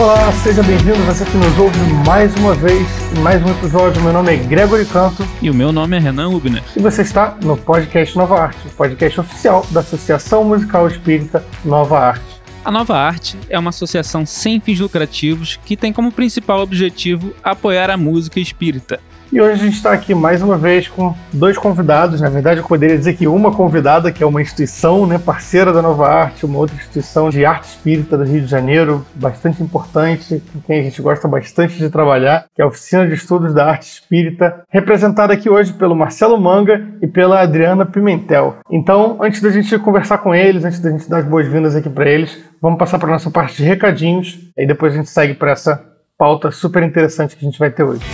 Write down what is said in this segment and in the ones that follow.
Olá, seja bem-vindo, você que nos ouve mais uma vez em mais um episódio. Meu nome é Gregory Canto. E o meu nome é Renan Ubner. E você está no podcast Nova Arte, o podcast oficial da Associação Musical Espírita Nova Arte. A Nova Arte é uma associação sem fins lucrativos que tem como principal objetivo apoiar a música espírita e hoje a gente está aqui mais uma vez com dois convidados. Na verdade, eu poderia dizer que uma convidada, que é uma instituição né, parceira da Nova Arte, uma outra instituição de arte espírita do Rio de Janeiro, bastante importante, com quem a gente gosta bastante de trabalhar, que é a Oficina de Estudos da Arte Espírita, representada aqui hoje pelo Marcelo Manga e pela Adriana Pimentel. Então, antes da gente conversar com eles, antes da gente dar as boas-vindas aqui para eles, vamos passar para a nossa parte de recadinhos, e depois a gente segue para essa pauta super interessante que a gente vai ter hoje.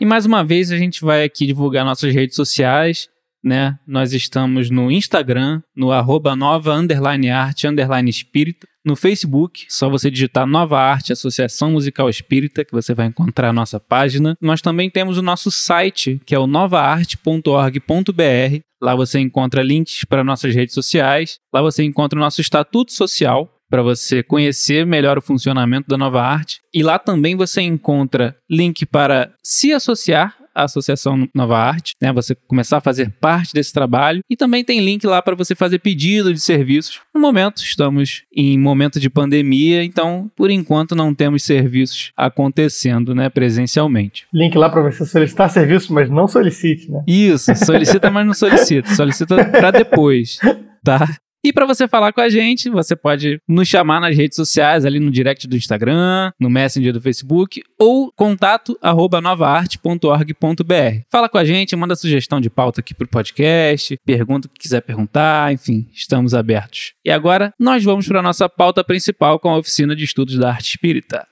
E mais uma vez a gente vai aqui divulgar nossas redes sociais, né? Nós estamos no Instagram, no arroba nova underline arte underline espírita. No Facebook, só você digitar Nova Arte Associação Musical Espírita, que você vai encontrar a nossa página. Nós também temos o nosso site, que é o novaarte.org.br. Lá você encontra links para nossas redes sociais. Lá você encontra o nosso estatuto social, para você conhecer melhor o funcionamento da nova arte. E lá também você encontra link para se associar à Associação Nova Arte, né? Você começar a fazer parte desse trabalho e também tem link lá para você fazer pedido de serviços. No momento estamos em momento de pandemia, então por enquanto não temos serviços acontecendo, né, presencialmente. Link lá para você solicitar serviço, mas não solicite, né? Isso, solicita, mas não solicita, solicita para depois, tá? E para você falar com a gente, você pode nos chamar nas redes sociais, ali no direct do Instagram, no Messenger do Facebook ou contato arroba novaarte.org.br. Fala com a gente, manda sugestão de pauta aqui pro podcast, pergunta o que quiser perguntar, enfim, estamos abertos. E agora nós vamos para nossa pauta principal com a oficina de estudos da arte espírita.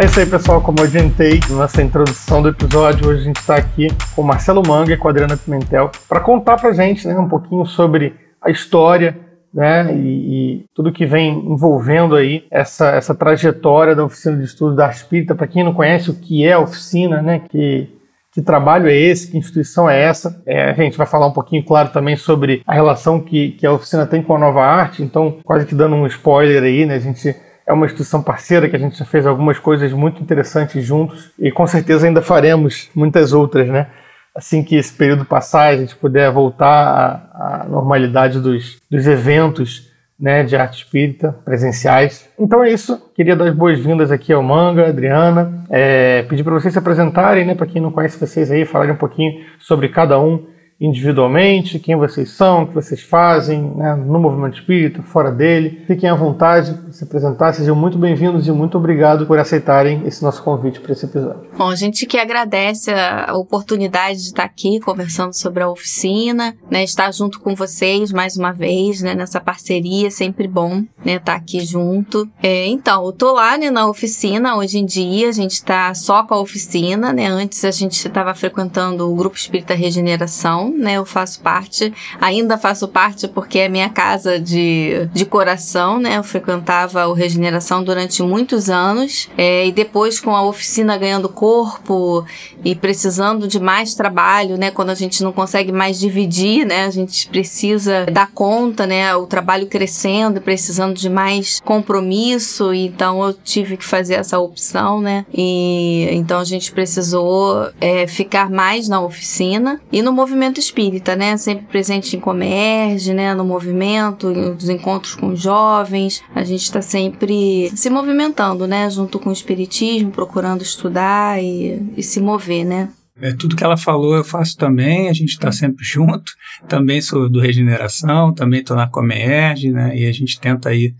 É isso aí, pessoal. Como eu adiantei nessa introdução do episódio, hoje a gente está aqui com o Marcelo Manga e com a Adriana Pimentel para contar para gente né, um pouquinho sobre a história né, e, e, tudo que vem envolvendo aí essa, essa trajetória da Oficina de Estudos da Arte Espírita. Para quem não conhece o que é a oficina, né, que, que trabalho é esse, que instituição é essa. É, a gente vai falar um pouquinho, claro, também sobre a relação que, que a oficina tem com a nova arte, então, quase que dando um spoiler aí, né, a gente é uma instituição parceira que a gente já fez algumas coisas muito interessantes juntos e com certeza ainda faremos muitas outras, né? Assim que esse período passar, a gente puder voltar à, à normalidade dos, dos eventos né, de arte espírita presenciais. Então é isso. Queria dar as boas-vindas aqui ao Manga, Adriana. É, pedir para vocês se apresentarem, né, para quem não conhece vocês aí, falarem um pouquinho sobre cada um individualmente, quem vocês são, o que vocês fazem né, no movimento espírita, fora dele. Fiquem à vontade de se apresentar, sejam muito bem-vindos e muito obrigado por aceitarem esse nosso convite para esse episódio. Bom, a gente que agradece a oportunidade de estar aqui conversando sobre a oficina, né, estar junto com vocês mais uma vez, né, nessa parceria, sempre bom, né, estar aqui junto. É, então, eu tô lá, né, na oficina, hoje em dia a gente está só com a oficina, né, antes a gente estava frequentando o Grupo Espírita Regeneração, né? Eu faço parte, ainda faço parte porque é minha casa de, de coração, né? Eu frequentava o Regeneração durante muitos anos é, e depois com a oficina ganhando corpo e precisando de mais trabalho, né? Quando a gente não consegue mais dividir, né? A gente precisa dar conta, né? O trabalho crescendo precisando de mais compromisso, então eu tive que fazer essa opção, né? E então a gente precisou é, ficar mais na oficina e no movimento espírita, né? Sempre presente em Comerge, né? No movimento, nos encontros com jovens. A gente está sempre se movimentando, né? Junto com o espiritismo, procurando estudar e, e se mover, né? É, tudo que ela falou eu faço também, a gente está sempre junto. Também sou do Regeneração, também estou na Comerge, né? E a gente tenta aí,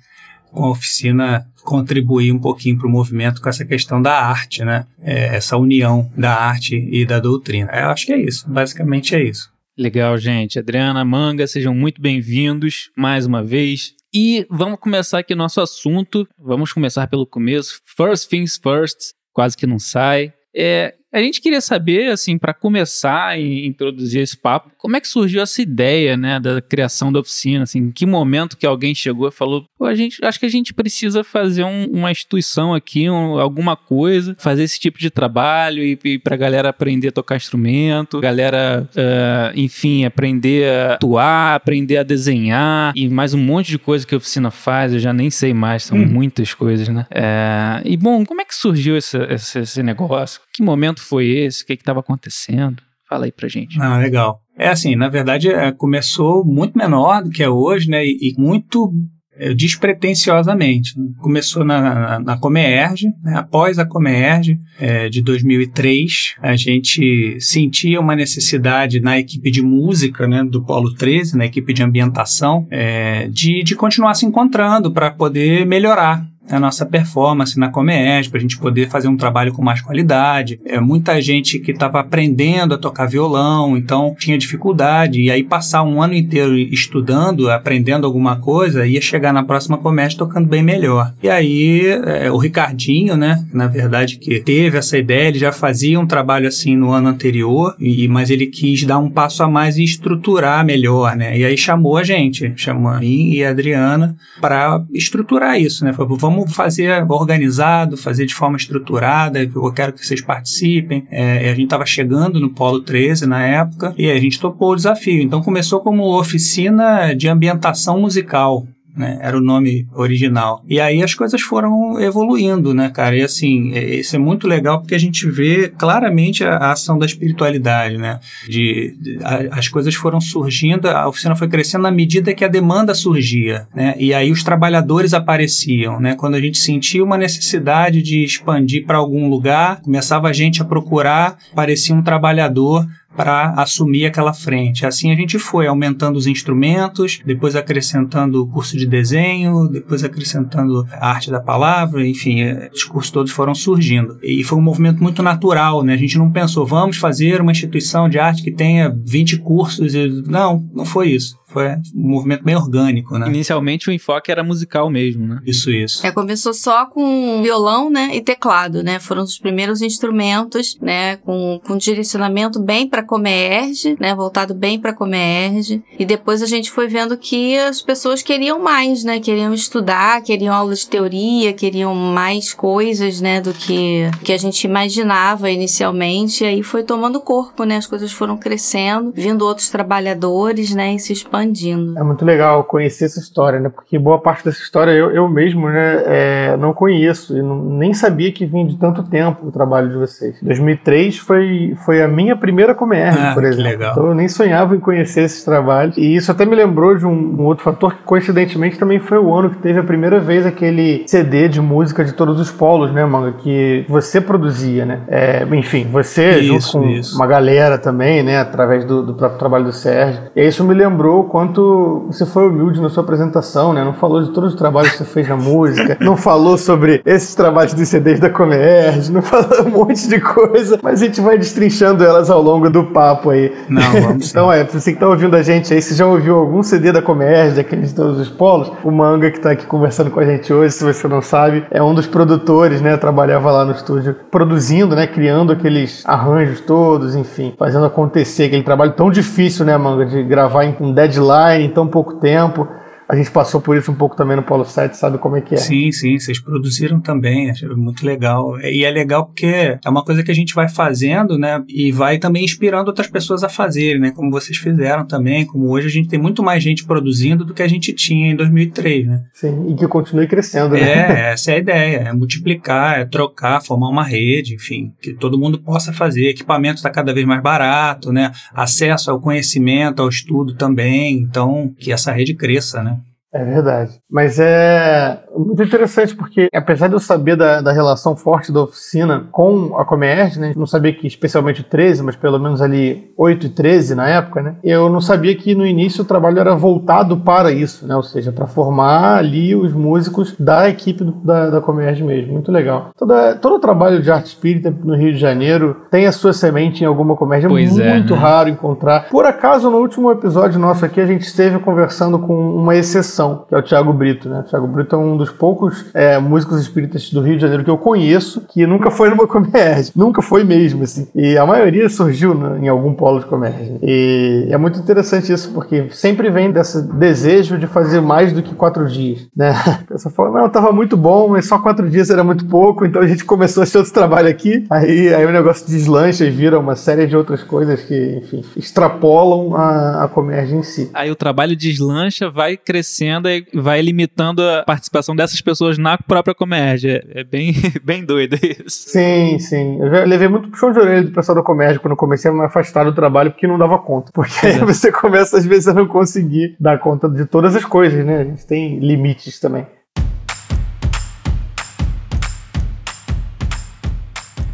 com a oficina, contribuir um pouquinho para o movimento com essa questão da arte, né? É, essa união da arte e da doutrina. Eu acho que é isso, basicamente é isso. Legal, gente. Adriana, Manga, sejam muito bem-vindos mais uma vez. E vamos começar aqui nosso assunto. Vamos começar pelo começo. First things first, quase que não sai. É, A gente queria saber, assim, para começar e introduzir esse papo, como é que surgiu essa ideia, né, da criação da oficina, assim, em que momento que alguém chegou e falou, pô, a gente, acho que a gente precisa fazer um, uma instituição aqui, um, alguma coisa, fazer esse tipo de trabalho e, e pra galera aprender a tocar instrumento, galera, uh, enfim, aprender a atuar, aprender a desenhar e mais um monte de coisa que a oficina faz, eu já nem sei mais, são hum. muitas coisas, né? É, e bom, como é que surgiu esse, esse, esse negócio? Que momento foi esse? O que estava acontecendo? Fala aí pra gente. Ah, legal. É assim, na verdade, é, começou muito menor do que é hoje, né? E, muito é, despretensiosamente. Começou na, na, na Comerge, né? após a Comerge é, de 2003, a gente sentia uma necessidade na equipe de música né, do Polo 13, na equipe de ambientação, é, de, de continuar se encontrando para poder melhorar a nossa performance na Comerge, para a gente poder fazer um trabalho com mais qualidade. É, muita gente que estava aprendendo a tocar violão, então tinha dificuldade, e aí passar um ano inteiro estudando, aprendendo alguma coisa, ia chegar na próxima Comerge tocando bem melhor. E aí é, o Ricardinho, né, na verdade, que teve essa ideia, ele já fazia um trabalho assim no ano anterior, e, mas ele quis dar um passo a mais e estruturar melhor, né? E aí chamou a gente, chamou a mim e a Adriana para estruturar isso, né? Vamos fazer organizado, fazer de forma estruturada, eu quero que vocês participem. É, a gente estava chegando no Polo 13 na época e a gente topou o desafio. Então começou como oficina de ambientação musical né? Era o nome original. E aí as coisas foram evoluindo, né, cara? E assim, é, isso é muito legal porque a gente vê claramente a, a ação da espiritualidade, né? De, de a, as coisas foram surgindo, a oficina foi crescendo na medida que a demanda surgia, né? E aí os trabalhadores apareciam, né? Quando a gente sentia uma necessidade de expandir para algum lugar, começava a gente a procurar, parecia um trabalhador para assumir aquela frente. Assim a gente foi aumentando os instrumentos, depois acrescentando o curso de desenho, depois acrescentando a arte da palavra, enfim, é, os cursos todos foram surgindo. E foi um movimento muito natural, né? A gente não pensou, vamos fazer uma instituição de arte que tenha 20 cursos. E... Não, não foi isso foi um movimento bem orgânico, né? Inicialmente o enfoque era musical mesmo, né? Isso, isso. É, começou só com violão, né, e teclado, né? Foram os primeiros instrumentos, né, com, com direcionamento bem para Comerge, né, voltado bem para Comerge. E depois a gente foi vendo que as pessoas queriam mais, né? Queriam estudar, queriam aula de teoria, queriam mais coisas, né, do que que a gente imaginava inicialmente. E aí foi tomando corpo, né? As coisas foram crescendo, vindo outros trabalhadores, né, e se expandindo expandindo. É muito legal conhecer essa história, né? Porque boa parte dessa história eu, eu mesmo né, é, não conheço e não, nem sabia que vinha de tanto tempo o trabalho de vocês. 2003 foi, foi a minha primeira Comerge, ah, por exemplo. Legal. Então eu nem sonhava em conhecer esses trabalhos. E isso até me lembrou de um, um, outro fator que coincidentemente também foi o ano que teve a primeira vez aquele CD de música de todos os polos, né, Manga? Que você produzia, né? É, enfim, você isso, junto com isso. uma galera também, né? Através do, do próprio trabalho do Sérgio. E isso me lembrou quanto você foi humilde na sua apresentação, né? Não falou de todos os trabalhos que você fez na música, não falou sobre esses trabalhos de CDs da Comerge, não falou um monte de coisa, mas a gente vai destrinchando elas ao longo do papo aí. Não, vamos Então é, você que tá ouvindo a gente aí, se já ouviu algum CD da Comerge, daqueles de todos os polos, o Manga que tá aqui conversando com a gente hoje, se você não sabe, é um dos produtores, né? Trabalhava lá no estúdio produzindo, né? Criando aqueles arranjos todos, enfim, fazendo acontecer aquele trabalho tão difícil, né, Manga, de gravar em um deadline em tão pouco tempo. A gente passou por isso um pouco também no Polo 7, sabe como é que é. Sim, sim, vocês produziram também, achei muito legal. E é legal porque é uma coisa que a gente vai fazendo, né, e vai também inspirando outras pessoas a fazerem, né, como vocês fizeram também, como hoje a gente tem muito mais gente produzindo do que a gente tinha em 2003, né. Sim, e que continue crescendo, né. É, essa é a ideia, é multiplicar, é trocar, formar uma rede, enfim, que todo mundo possa fazer. Equipamento está cada vez mais barato, né, acesso ao conhecimento, ao estudo também, então que essa rede cresça, né. É verdade. Mas é muito interessante porque, apesar de eu saber da, da relação forte da oficina com a Comerge, né, não sabia que especialmente o 13, mas pelo menos ali 8 e 13 na época, né, eu não sabia que no início o trabalho era voltado para isso, né, ou seja, para formar ali os músicos da equipe do, da, da Comerge mesmo. Muito legal. Toda, todo o trabalho de arte espírita no Rio de Janeiro tem a sua semente em alguma Comerge. É pois muito é, né? raro encontrar. Por acaso, no último episódio nosso aqui, a gente esteve conversando com uma exceção que é o Tiago Brito, né? O Tiago Brito é um dos poucos é, músicos espíritas do Rio de Janeiro que eu conheço que nunca foi numa comédia. Nunca foi mesmo, assim. E a maioria surgiu em algum polo de comédia. E é muito interessante isso, porque sempre vem desse desejo de fazer mais do que quatro dias, né? A pessoa fala, não, tava muito bom, mas só quatro dias era muito pouco, então a gente começou esse outro trabalho aqui. Aí, aí o negócio deslancha e vira uma série de outras coisas que, enfim, extrapolam a, a comédia em si. Aí o trabalho deslancha, vai crescendo e vai limitando a participação dessas pessoas na própria comédia. É bem, bem doido isso. Sim, sim. Eu já levei muito puxão de orelha do pessoal da comédia quando comecei a me afastar do trabalho porque não dava conta. Porque aí é. você começa às vezes a não conseguir dar conta de todas as coisas, né? A gente tem limites também.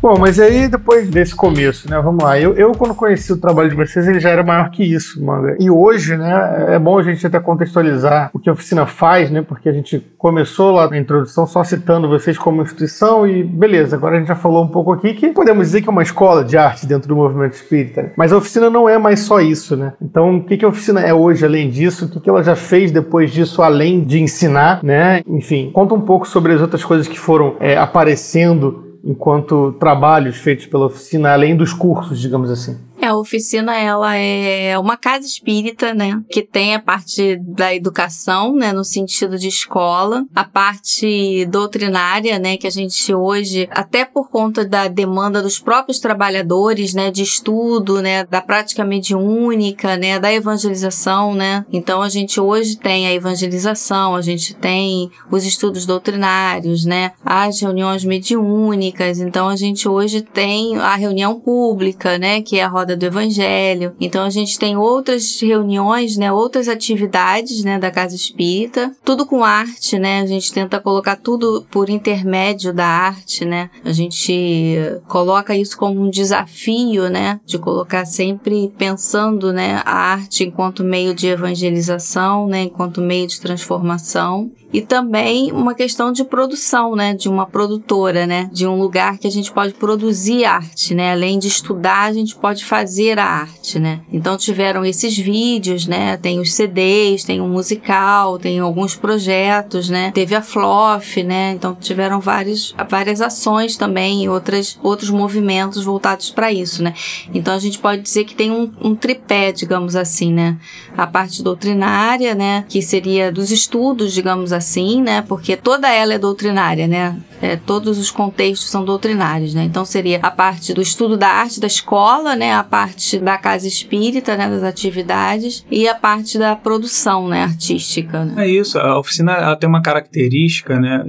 Bom, mas aí depois desse começo, né? Vamos lá. Eu, eu, quando conheci o trabalho de vocês, ele já era maior que isso, manga. E hoje, né, é bom a gente até contextualizar o que a oficina faz, né? Porque a gente começou lá na introdução só citando vocês como instituição e beleza, agora a gente já falou um pouco aqui que podemos dizer que é uma escola de arte dentro do movimento espírita. Né? Mas a oficina não é mais só isso, né? Então, o que, que a oficina é hoje além disso? O que, que ela já fez depois disso, além de ensinar, né? Enfim, conta um pouco sobre as outras coisas que foram é, aparecendo enquanto trabalhos feitos pela oficina, além dos cursos, digamos assim. É, a oficina ela é uma casa espírita, né, que tem a parte da educação, né, no sentido de escola, a parte doutrinária, né, que a gente hoje, até por conta da demanda dos próprios trabalhadores, né, de estudo, né, da prática mediúnica, né, da evangelização, né. Então a gente hoje tem a evangelização, a gente tem os estudos doutrinários, né, as reuniões mediúnicas. Então a gente hoje tem a reunião pública, né, que é a roda roda do Evangelho. Então a gente tem outras reuniões, né, outras atividades, né, da Casa Espírita, tudo com arte, né? A gente tenta colocar tudo por intermédio da arte, né? A gente coloca isso como um desafio, né, de colocar sempre pensando, né, a arte enquanto meio de evangelização, né, enquanto meio de transformação e também uma questão de produção, né, de uma produtora, né, de um lugar que a gente pode produzir arte, né, além de estudar, a gente pode fazer a arte, né. Então tiveram esses vídeos, né, tem os CDs, tem um musical, tem alguns projetos, né, teve a FLOF, né, então tiveram várias, várias ações também e outras, outros movimentos voltados para isso, né. Então a gente pode dizer que tem um, um tripé, digamos assim, né, a parte doutrinária, né, que seria dos estudos, digamos assim, né? Porque toda ela é doutrinária, né? É, todos os contextos são doutrinários, né? Então seria a parte do estudo da arte da escola, né? A parte da casa espírita, né? Das atividades e a parte da produção, né? Artística. Né? É isso. A oficina ela tem uma característica, né?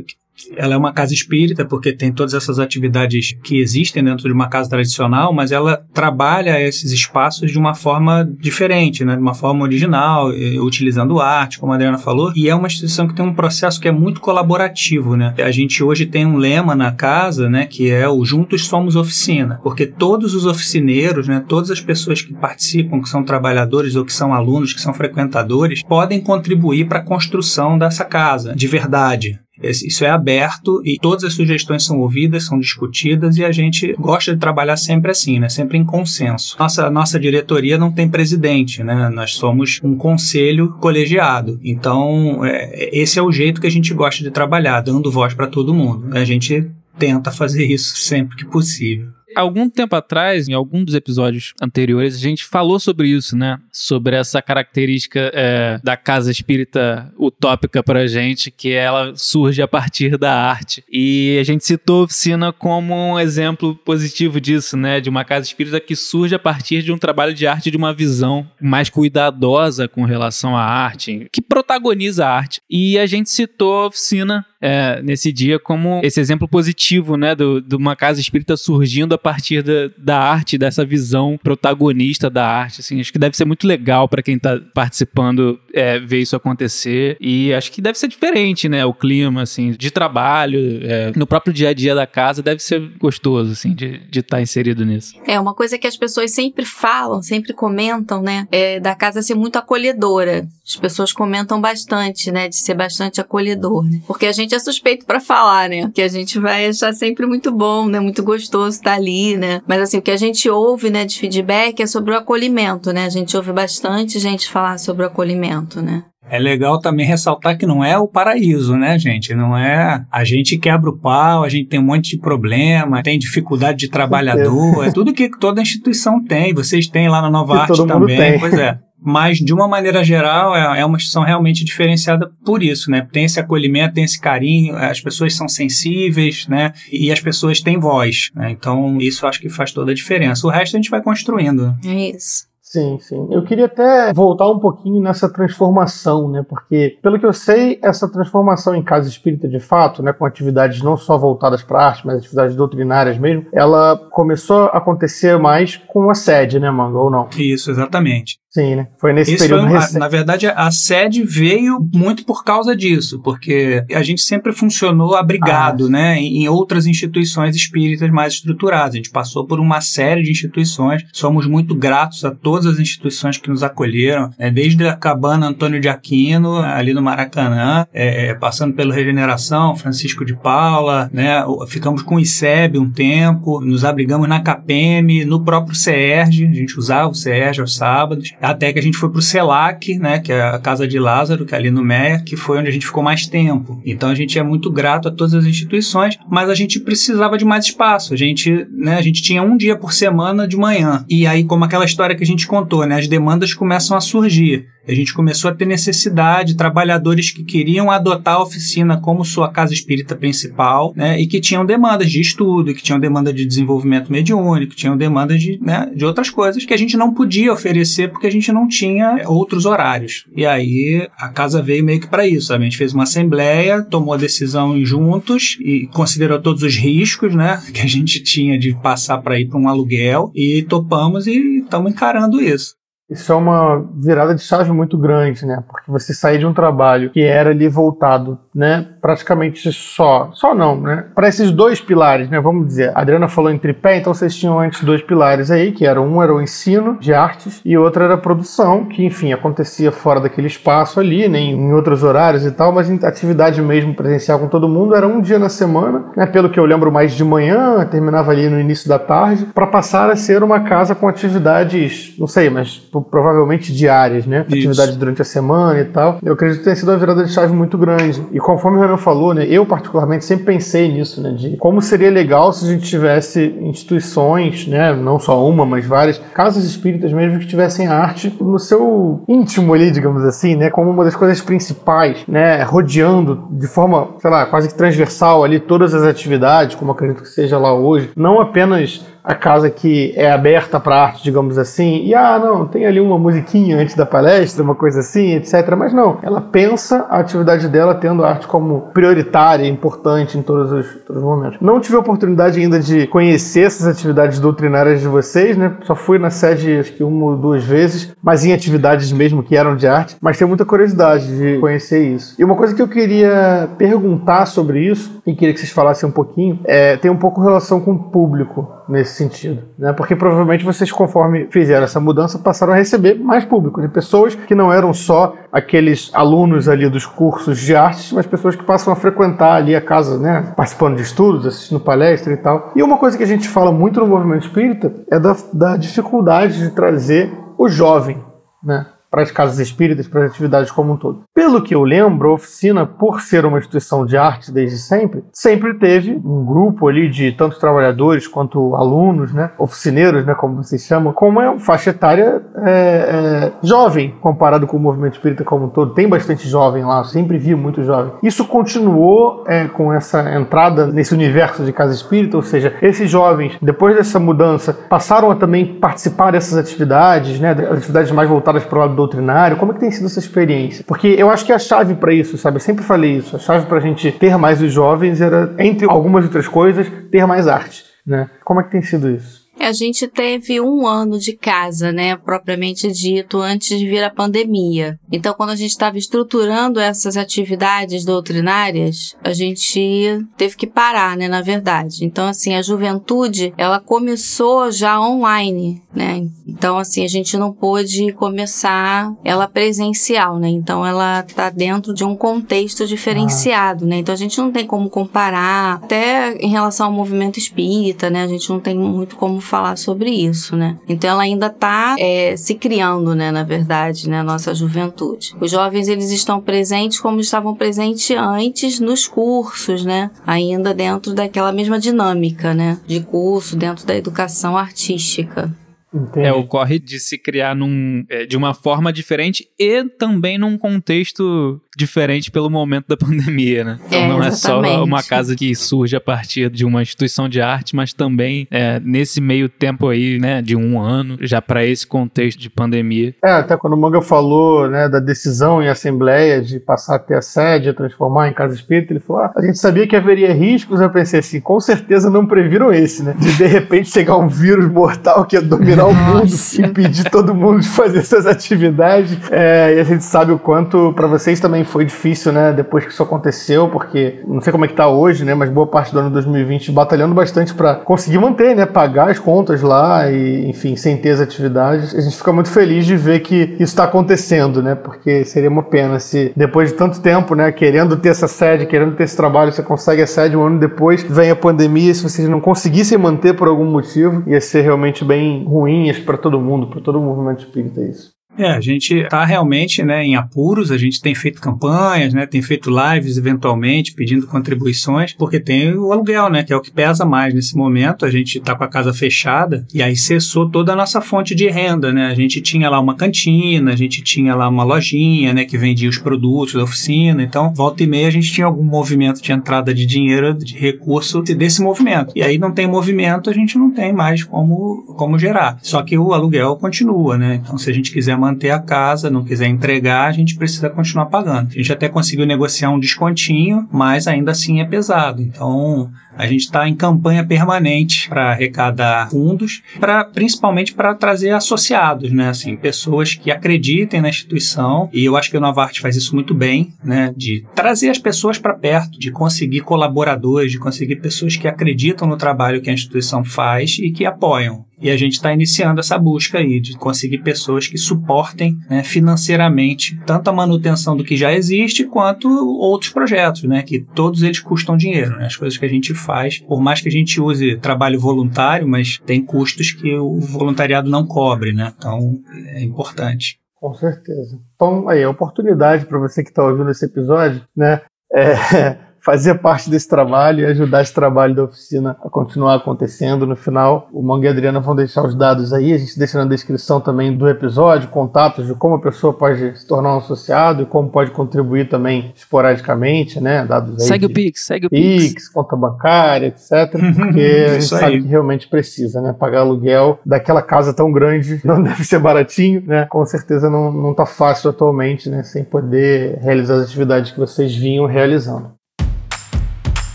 Ela é uma casa espírita porque tem todas essas atividades que existem dentro de uma casa tradicional, mas ela trabalha esses espaços de uma forma diferente, né? de uma forma original, utilizando arte, como a Adriana falou, e é uma instituição que tem um processo que é muito colaborativo. Né? A gente hoje tem um lema na casa, né, que é o Juntos Somos Oficina, porque todos os oficineiros, né, todas as pessoas que participam, que são trabalhadores ou que são alunos, que são frequentadores, podem contribuir para a construção dessa casa, de verdade. Isso é aberto e todas as sugestões são ouvidas, são discutidas e a gente gosta de trabalhar sempre assim, né? Sempre em consenso. Nossa, nossa diretoria não tem presidente, né? Nós somos um conselho colegiado. Então, é, esse é o jeito que a gente gosta de trabalhar, dando voz para todo mundo. A gente tenta fazer isso sempre que possível algum tempo atrás, em algum dos episódios anteriores, a gente falou sobre isso, né? Sobre essa característica é, da casa espírita utópica pra gente, que ela surge a partir da arte. E a gente citou a oficina como um exemplo positivo disso, né? De uma casa espírita que surge a partir de um trabalho de arte, de uma visão mais cuidadosa com relação à arte, que protagoniza a arte. E a gente citou a oficina é, nesse dia como esse exemplo positivo, né, do, de uma casa espírita surgindo a partir da, da arte, dessa visão protagonista da arte, assim, acho que deve ser muito legal para quem está participando é, ver isso acontecer e acho que deve ser diferente, né, o clima, assim, de trabalho, é, no próprio dia a dia da casa deve ser gostoso, assim, de estar tá inserido nisso. É, uma coisa que as pessoas sempre falam, sempre comentam, né, é da casa ser muito acolhedora. As pessoas comentam bastante, né, de ser bastante acolhedor, né, porque a gente gente é suspeito para falar, né? Que a gente vai achar sempre muito bom, né? Muito gostoso estar ali, né? Mas assim, o que a gente ouve, né, de feedback é sobre o acolhimento, né? A gente ouve bastante gente falar sobre o acolhimento, né? É legal também ressaltar que não é o paraíso, né, gente? Não é. A gente quebra o pau, a gente tem um monte de problema, tem dificuldade de trabalhador, é tudo que toda instituição tem. Vocês têm lá na Nova Que Arte todo mundo também, tem. pois é. Mas, de uma maneira geral, é, é uma instituição realmente diferenciada por isso, né? Tem esse acolhimento, tem esse carinho, as pessoas são sensíveis, né? E as pessoas têm voz, né? Então, isso acho que faz toda a diferença. O resto a gente vai construindo. É isso. Sim, sim. Eu queria até voltar um pouquinho nessa transformação, né? Porque, pelo que eu sei, essa transformação em casa espírita de fato, né, com atividades não só voltadas para a arte, mas atividades doutrinárias mesmo, ela começou a acontecer mais com a sede, né, Manga, ou não? Isso, exatamente. Sim, né? Foi nesse Isso foi período um- a- recente. na verdade, a sede veio muito por causa disso, porque a gente sempre funcionou abrigado, Ah, né, em em outras instituições espíritas mais estruturadas. A gente passou por uma série de instituições. Somos muito gratos a todas as instituições que nos acolheram, né, desde a cabana Antônio de Aquino, ali no Maracanã, é, passando pelo Regeneração, Francisco de Paula, né, ficamos com o ICEB um tempo, nos abrigamos na CAPEM, no próprio CERJ, a gente usava o CERJ aos sábados, até que a gente foi pro CELAC, né, que é a Casa de Lázaro, que é ali no Meia, que foi onde a gente ficou mais tempo. Então a gente é muito grato a todas as instituições, mas a gente precisava de mais espaço. A gente, né, a gente tinha um dia por semana de manhã. E aí, como aquela história que a gente contou, né, as demandas começam a surgir. A gente começou a ter necessidade, trabalhadores que queriam adotar a oficina como sua casa espírita principal, né, e que tinham demandas de estudo, que tinham demanda de desenvolvimento mediúnico, tinham demandas de, né, de outras coisas que a gente não podia oferecer porque a gente não tinha outros horários. E aí a casa veio meio que para isso, sabe? A gente fez uma assembleia, tomou a decisão juntos e considerou todos os riscos, né, que a gente tinha de passar para ir para um aluguel e topamos e estamos encarando isso. Isso é uma virada de chave muito grande, né? Porque você sair de um trabalho que era ali voltado, né? Praticamente só, só não, né? Para esses dois pilares, né? Vamos dizer, a Adriana falou em tripé, então vocês tinham antes dois pilares aí, que era um era o ensino de artes e outro era a produção, que enfim acontecia fora daquele espaço ali, né? Em outros horários e tal, mas em atividade mesmo presencial com todo mundo era um dia na semana, né? Pelo que eu lembro mais de manhã, terminava ali no início da tarde, para passar a ser uma casa com atividades, não sei, mas provavelmente diárias, né? Isso. Atividades durante a semana e tal. Eu acredito que tenha sido uma virada de chave muito grande. E conforme o Renan falou, né? Eu particularmente sempre pensei nisso, né? De como seria legal se a gente tivesse instituições, né? Não só uma, mas várias casas espíritas mesmo que tivessem arte no seu íntimo ali, digamos assim, né? Como uma das coisas principais, né? Rodeando de forma, sei lá, quase que transversal ali todas as atividades, como acredito que seja lá hoje. Não apenas a casa que é aberta para arte, digamos assim, e ah, não, tem ali uma musiquinha antes da palestra, uma coisa assim, etc. Mas não, ela pensa a atividade dela tendo a arte como prioritária, importante em todos os, todos os momentos. Não tive a oportunidade ainda de conhecer essas atividades doutrinárias de vocês, né? Só fui na sede acho que uma ou duas vezes, mas em atividades mesmo que eram de arte, mas tenho muita curiosidade de conhecer isso. E uma coisa que eu queria perguntar sobre isso, e queria que vocês falassem um pouquinho, é, tem um pouco relação com o público nesse sentido, né? Porque provavelmente vocês, conforme fizeram essa mudança, passaram a receber mais público, de pessoas que não eram só aqueles alunos ali dos cursos de artes, mas pessoas que passam a frequentar ali a casa, né? Participando de estudos, assistindo palestra e tal. E uma coisa que a gente fala muito no movimento espírita é da, da dificuldade de trazer o jovem, né? Para as casas espíritas, para as atividades como um todo. Pelo que eu lembro, a oficina, por ser uma instituição de arte desde sempre, sempre teve um grupo ali de tanto trabalhadores quanto alunos, né, oficineiros, né, como vocês chamam, com uma faixa etária é, é, jovem comparado com o movimento espírita como um todo. Tem bastante jovem lá, sempre vi muito jovem. Isso continuou é, com essa entrada nesse universo de casa espírita, ou seja, esses jovens, depois dessa mudança, passaram a também participar dessas atividades, né, atividades mais voltadas para o lado doutrinário. Como é que tem sido essa experiência? Porque eu acho que a chave para isso, sabe? Eu sempre falei isso. A chave para a gente ter mais os jovens era, entre algumas outras coisas, ter mais arte, né? Como é que tem sido isso? A gente teve um ano de casa, né, propriamente dito, antes de vir a pandemia. Então, quando a gente estava estruturando essas atividades doutrinárias, a gente teve que parar, né, na verdade. Então, assim, a juventude, ela começou já online, né? Então, assim, a gente não pôde começar ela presencial, né? Então, ela tá dentro de um contexto diferenciado, né? Então, a gente não tem como comparar, até em relação ao movimento espírita, né? A gente não tem muito como falar sobre isso, né? Então ela ainda está é, se criando, né, na verdade, né, nossa juventude. Os jovens eles estão presentes como estavam presentes antes nos cursos, né? Ainda dentro daquela mesma dinâmica, né, de curso dentro da educação artística. Entendi. É, ocorre de se criar num, é, de uma forma diferente e também num contexto diferente pelo momento da pandemia, né? Então é, não é só uma casa que surge a partir de uma instituição de arte, mas também é, nesse meio tempo aí, né, de um ano, já para esse contexto de pandemia. É, até quando o Manga falou, né, da decisão em assembleia de passar a ter a sede, a transformar em casa espírita, ele falou, ah, a gente sabia que haveria riscos, eu pensei assim, com certeza não previram esse, né? De de repente chegar um vírus mortal que ia dominar o mundo, impedir todo mundo de fazer essas atividades. É, e a gente sabe o quanto para vocês também foi difícil, né? Depois que isso aconteceu, porque não sei como é que tá hoje, né? Mas boa parte do ano 2020 batalhando bastante para conseguir manter, né? Pagar as contas lá e, enfim, sem ter as atividades. A gente fica muito feliz de ver que isso está acontecendo, né? Porque seria uma pena se depois de tanto tempo, né? Querendo ter essa sede, querendo ter esse trabalho, você consegue a sede um ano depois, vem a pandemia, se vocês não conseguissem manter por algum motivo, ia ser realmente bem ruim para todo mundo, para todo o movimento espírita isso. É, a gente está realmente né, em apuros, a gente tem feito campanhas, né, tem feito lives eventualmente, pedindo contribuições, porque tem o aluguel, né, que é o que pesa mais nesse momento. A gente está com a casa fechada e aí cessou toda a nossa fonte de renda. Né? A gente tinha lá uma cantina, a gente tinha lá uma lojinha né, que vendia os produtos da oficina. Então, volta e meia, a gente tinha algum movimento de entrada de dinheiro, de recurso desse movimento. E aí não tem movimento, a gente não tem mais como, como gerar. Só que o aluguel continua, né? Então, se a gente quiser manter a casa, não quiser entregar, a gente precisa continuar pagando. A gente até conseguiu negociar um descontinho, mas ainda assim é pesado. Então, a gente está em campanha permanente para arrecadar fundos, para principalmente para trazer associados, né? Assim, pessoas que acreditem na instituição. E eu acho que o Novarte faz isso muito bem, né? De trazer as pessoas para perto, de conseguir colaboradores, de conseguir pessoas que acreditam no trabalho que a instituição faz e que apoiam. E a gente está iniciando essa busca aí de conseguir pessoas que suportem né, financeiramente tanto a manutenção do que já existe quanto outros projetos, né? Que todos eles custam dinheiro, né? As coisas que a gente faz, por mais que a gente use trabalho voluntário, mas tem custos que o voluntariado não cobre, né? Então é importante. Com certeza. Então, aí, oportunidade para você que está ouvindo esse episódio, né? É, fazer parte desse trabalho e ajudar esse trabalho da oficina a continuar acontecendo. No final, o Manga e a Adriana vão deixar os dados aí, a gente deixa na descrição também do episódio, contatos de como a pessoa pode se tornar um associado e como pode contribuir também esporadicamente, né? Dados aí segue o Pix, segue o Pix. Pix, conta bancária, etc. Porque a gente sabe que realmente precisa, né? Pagar aluguel daquela casa tão grande não deve ser baratinho, né? Com certeza não, não tá fácil atualmente, né? Sem poder realizar as atividades que vocês vinham realizando.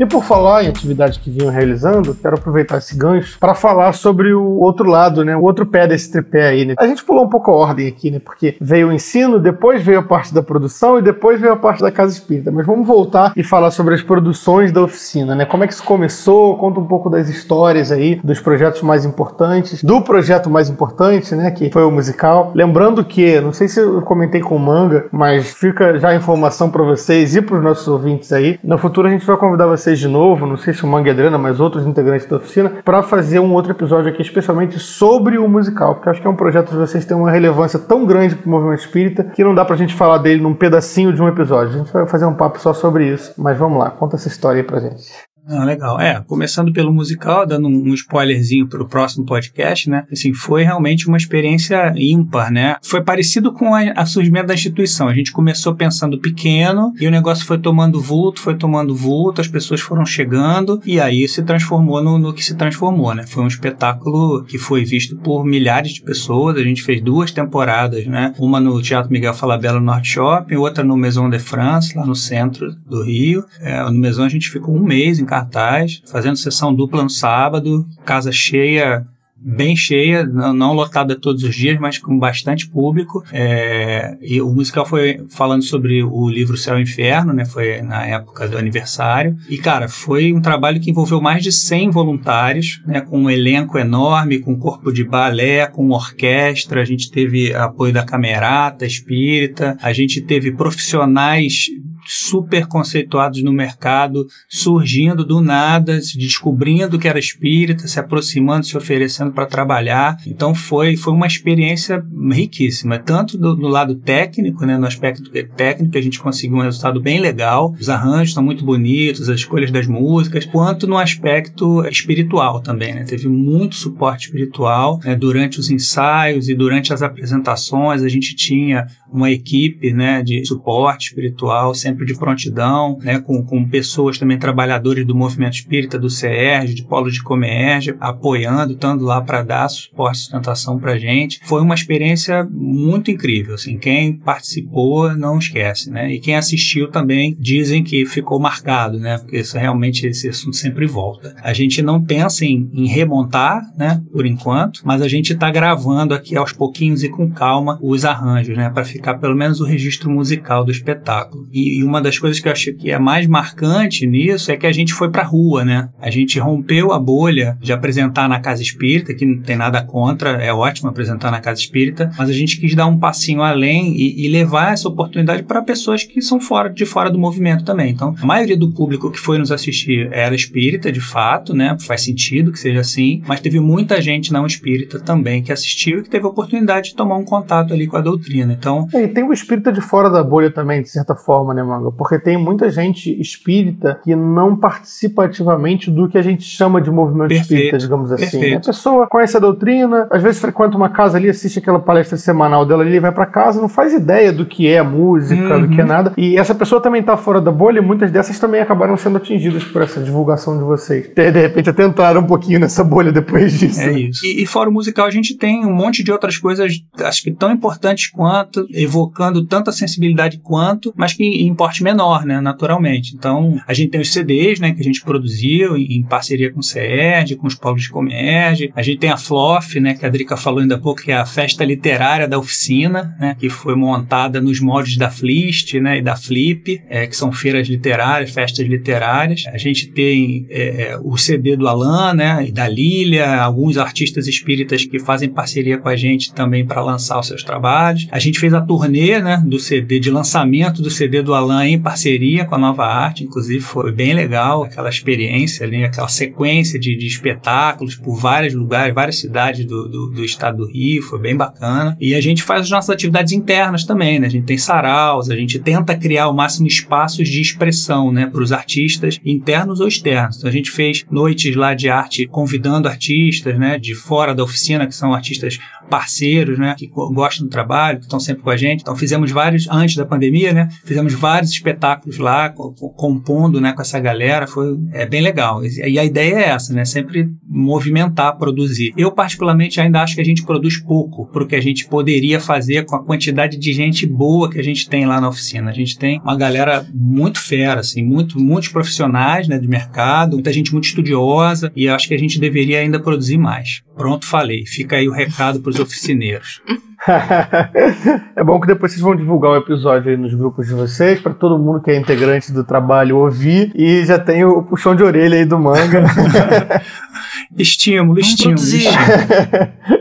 E por falar em atividades que vinham realizando, quero aproveitar esse gancho para falar sobre o outro lado, né? O outro pé desse tripé aí, né? A gente pulou um pouco a ordem aqui, né? Porque veio o ensino, depois veio a parte da produção e depois veio a parte da casa espírita. Mas vamos voltar e falar sobre as produções da oficina, né? Como é que isso começou? Conta um pouco das histórias aí, dos projetos mais importantes, do projeto mais importante, né? Que foi o musical. Lembrando que, não sei se eu comentei com o Manga, mas fica já a informação para vocês e para os nossos ouvintes aí. No futuro a gente vai convidar vocês vocês de novo, não sei se o Manga Adriana, mas outros integrantes da oficina, para fazer um outro episódio aqui especialmente sobre o musical, porque acho que é um projeto de vocês tem uma relevância tão grande para o movimento espírita que não dá para a gente falar dele num pedacinho de um episódio. A gente vai fazer um papo só sobre isso, mas vamos lá, conta essa história aí pra gente. Ah, legal. É, começando pelo musical, dando um spoilerzinho para o próximo podcast, né? Assim, foi realmente uma experiência ímpar, né? Foi parecido com a, a, surgimento da instituição. A gente começou pensando pequeno e o negócio foi tomando vulto, foi tomando vulto, as pessoas foram chegando e aí se transformou no, no que se transformou, né? Foi um espetáculo que foi visto por milhares de pessoas. A gente fez duas temporadas, né? Uma no Teatro Miguel Falabella no Norte Shopping, outra no Maison de France, lá no centro do Rio. É, no Maison a gente ficou um mês em cartaz, fazendo sessão dupla no sábado, casa cheia bem cheia, não, lotada todos os dias, mas com bastante público. É, e o musical foi falando sobre o livro Céu e Inferno, né? Foi na época do aniversário. E, cara, foi um trabalho que envolveu mais de 100 voluntários, né? Com um elenco enorme, com corpo de balé, com orquestra. A gente teve apoio da Camerata Espírita, a gente teve profissionais super conceituados no mercado, surgindo do nada, se descobrindo que era espírita, se aproximando, se oferecendo para trabalhar. Então foi, foi uma experiência riquíssima, tanto do, do, lado técnico, né, no aspecto técnico, a gente conseguiu um resultado bem legal, os arranjos são muito bonitos, as escolhas das músicas, quanto no aspecto espiritual também. Né? Teve muito suporte espiritual né, durante os ensaios e durante as apresentações. A gente tinha uma equipe né, de suporte espiritual, sempre de prontidão, né, com, com pessoas também trabalhadores do movimento espírita, do CERJ, de Polo de Comerge, apoiando, estando lá para dar suporte e sustentação para gente. Foi uma experiência muito incrível. Assim, quem participou não esquece, né? E quem assistiu também dizem que ficou marcado, né? Porque isso realmente esse assunto sempre volta. A gente não pensa em, em remontar, né? Por enquanto, mas a gente está gravando aqui aos pouquinhos e com calma os arranjos, né? Para ficar pelo menos o registro musical do espetáculo. E, e, uma das coisas que eu acho que é mais marcante nisso é que a gente foi pra rua, né? A gente rompeu a bolha de apresentar na Casa Espírita, que não tem nada contra, é ótimo apresentar na Casa Espírita, mas a gente quis dar um passinho além e, e levar essa oportunidade para pessoas que são fora de fora do movimento também. Então, a maioria do público que foi nos assistir era espírita, de fato, né? Faz sentido que seja assim, mas teve muita gente não espírita também que assistiu e que teve a oportunidade de tomar um contato ali com a doutrina. Então, e tem o espírita de fora da bolha também, de certa forma, né, Manga? Porque tem muita gente espírita que não participa ativamente do que a gente chama de movimento perfeito, espírita, digamos assim. Né? A pessoa conhece a doutrina, às vezes frequenta uma casa ali, assiste aquela palestra semanal dela ali, vai para casa, não faz ideia do que é música, uhum. do que é uhum. nada. E essa pessoa também tá fora da bolha e muitas dessas também acabaram sendo atingidas por essa divulgação de vocês. De, de repente até entraram um pouquinho nessa bolha depois disso. É isso. E, e fora o musical, a gente tem um monte de outras coisas, acho que tão importantes quanto evocando tanta sensibilidade quanto, mas que em porte menor, né, naturalmente. Então, a gente tem os CDs, né, que a gente produziu em, em parceria com o CERD, com os povos de Comerge. A gente tem a FLOF, né, que a Drica falou ainda há pouco, que é a festa literária da oficina, né, que foi montada nos moldes da Flist, né, e da Flip, é, que são feiras literárias, festas literárias. A gente tem é, é o CD do Alan, né, e da Lilia, alguns artistas espíritas que fazem parceria com a gente também para lançar os seus trabalhos. A gente fez a turnê né, do CD, de lançamento do CD do Alan em parceria com a Nova Arte, inclusive foi bem legal aquela experiência ali, aquela sequência de, de espetáculos por vários lugares, várias cidades do, do, do, estado do Rio, foi bem bacana. E a gente faz as nossas atividades internas também, né? A gente tem saraus, a gente tenta criar o máximo espaços de expressão, né, para os artistas internos ou externos. Então a gente fez noites lá de arte convidando artistas, né, de fora da oficina, que são artistas parceiros, né, que gostam do trabalho, que estão sempre com a gente. Então fizemos vários, antes da pandemia, né, fizemos vários espetáculos lá, compondo, né, com essa galera, foi é bem legal. E a ideia é essa, né, sempre movimentar, produzir. Eu particularmente ainda acho que a gente produz pouco para o que a gente poderia fazer com a quantidade de gente boa que a gente tem lá na oficina. A gente tem uma galera muito fera, assim, muito, muitos profissionais, né, de mercado, muita gente muito estudiosa e acho que a gente deveria ainda produzir mais. Pronto, falei. Fica aí o recado para os oficineiros. é bom que depois vocês vão divulgar o episódio aí nos grupos de vocês, para todo mundo que é integrante do trabalho ouvir e já tem o puxão de orelha aí do manga. estímulo, estímulo. estímulo.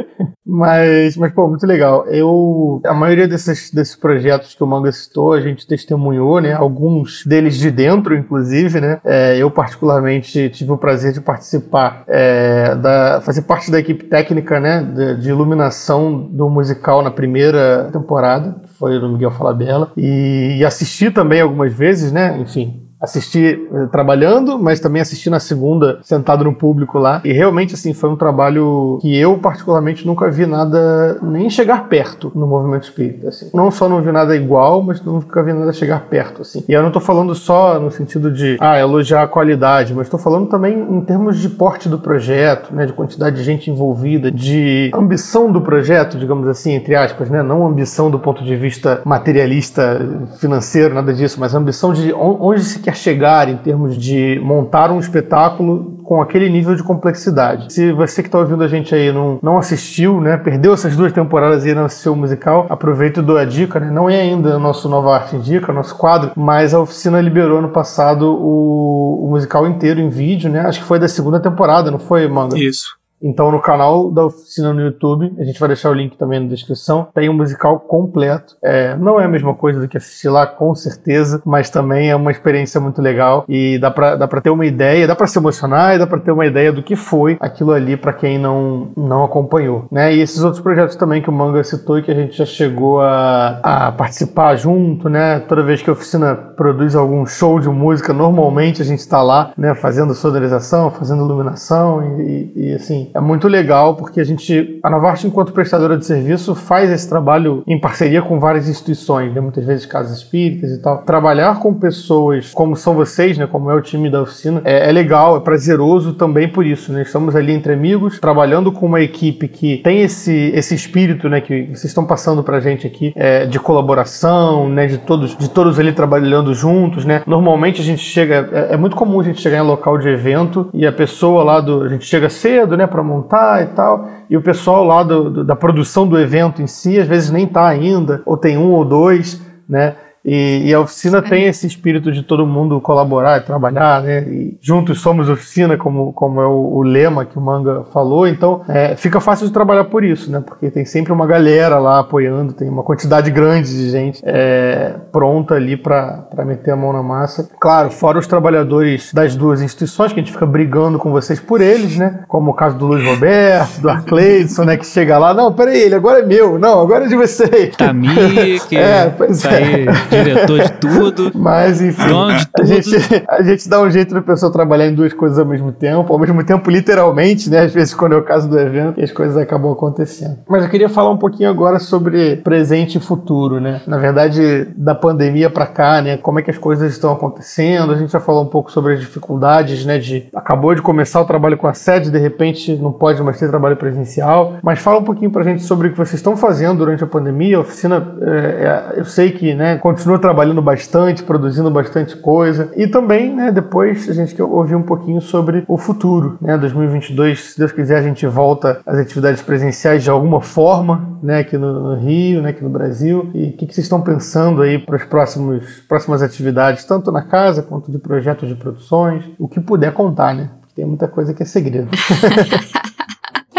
Mas, mas, pô, muito legal. Eu, a maioria desses, desses projetos que o Manga citou, a gente testemunhou, né? Alguns deles de dentro, inclusive, né? É, eu, particularmente, tive o prazer de participar, é, da, fazer parte da equipe técnica, né? De, de, iluminação do musical na primeira temporada, que foi do Miguel Falabella. E, e assisti também algumas vezes, né? Enfim, assisti eh, trabalhando, mas também assisti na segunda sentado no público lá. E realmente, assim, foi um trabalho que eu, particularmente, nunca vi nada nem chegar perto no movimento espírita. Assim. Não só não vi nada igual, mas nunca vi nada chegar perto. Assim. E eu não tô falando só no sentido de ah, elogiar a qualidade, mas estou falando também em termos de porte do projeto, né, de quantidade de gente envolvida, de ambição do projeto, digamos assim, entre aspas, né, não ambição do ponto de vista materialista, financeiro, nada disso, mas ambição de onde se quer chegar em termos de montar um espetáculo com aquele nível de complexidade. Se você que está ouvindo a gente aí não, não assistiu, né, perdeu essas duas temporadas e não assistiu o musical, aproveita e dou a dica, né? Não é ainda o nosso Nova Arte Indica, nosso quadro, mas a oficina liberou no passado o, o musical inteiro em vídeo, né? Acho que foi da segunda temporada, não foi, Manga? Isso. Então, no canal da oficina no YouTube, a gente vai deixar o link também na descrição, tem um musical completo. É, não é a mesma coisa do que assistir lá, com certeza, mas também é uma experiência muito legal e dá pra, dá pra ter uma ideia, dá pra se emocionar e dá pra ter uma ideia do que foi aquilo ali para quem não, não acompanhou. Né? E esses outros projetos também que o Manga citou e que a gente já chegou a, a participar junto, né? Toda vez que a oficina produz algum show de música, normalmente a gente está lá, né, fazendo sonorização, fazendo iluminação e, e, e assim, é muito legal porque a gente, a Novarte, enquanto prestadora de serviço, faz esse trabalho em parceria com várias instituições, né? muitas vezes casas espíritas e tal. Trabalhar com pessoas como são vocês, né? como é o time da oficina, é, é legal, é prazeroso também por isso. Né? Estamos ali entre amigos, trabalhando com uma equipe que tem esse, esse espírito né, que vocês estão passando pra gente aqui, é, de colaboração, né, de, todos, de todos ali trabalhando juntos. Né? Normalmente a gente chega, é, é muito comum a gente chegar em local de evento e a pessoa lá do. A gente chega cedo, né? Para montar e tal, e o pessoal lá do, do, da produção do evento em si, às vezes nem está ainda, ou tem um ou dois, né? E, e, a oficina tem esse espírito de todo mundo colaborar e trabalhar, né? E juntos somos oficina, como, como é o, o lema que o Manga falou. Então, é, fica fácil de trabalhar por isso, né? Porque tem sempre uma galera lá apoiando, tem uma quantidade grande de gente é, pronta ali para meter a mão na massa. Claro, fora os trabalhadores das duas instituições, que a gente fica brigando com vocês por eles, né? Como o caso do Luiz Roberto, do Arcleidson, né? Que chega lá, não, peraí, ele agora é meu, não, agora é de vocês. Tamir, que é, pois tá é diretor de tudo. Mas, enfim, dono de tudo. A, gente, a gente dá um jeito da pessoa trabalhar em duas coisas ao mesmo tempo, ao mesmo tempo, literalmente, né? Às vezes, quando é o caso do evento, as coisas acabam acontecendo. Mas eu queria falar um pouquinho agora sobre presente e futuro, né? Na verdade, da pandemia para cá, né? Como é que as coisas estão acontecendo? A gente já falou um pouco sobre as dificuldades, né? De acabou de começar o trabalho com a sede, de repente não pode mais ter trabalho presencial. Mas fala um pouquinho pra gente sobre o que vocês estão fazendo durante a pandemia. A oficina, é, é, eu sei que, né? Continua trabalhando bastante, produzindo bastante coisa. E também, né, depois a gente quer ouvir um pouquinho sobre o futuro, né? 2022, se Deus quiser, a gente volta às atividades presenciais de alguma forma, né, aqui no, no Rio, né, aqui no Brasil. E o que, que vocês estão pensando aí para as próximas atividades, tanto na casa quanto de projetos de produções, o que puder contar, né? Tem muita coisa que é segredo.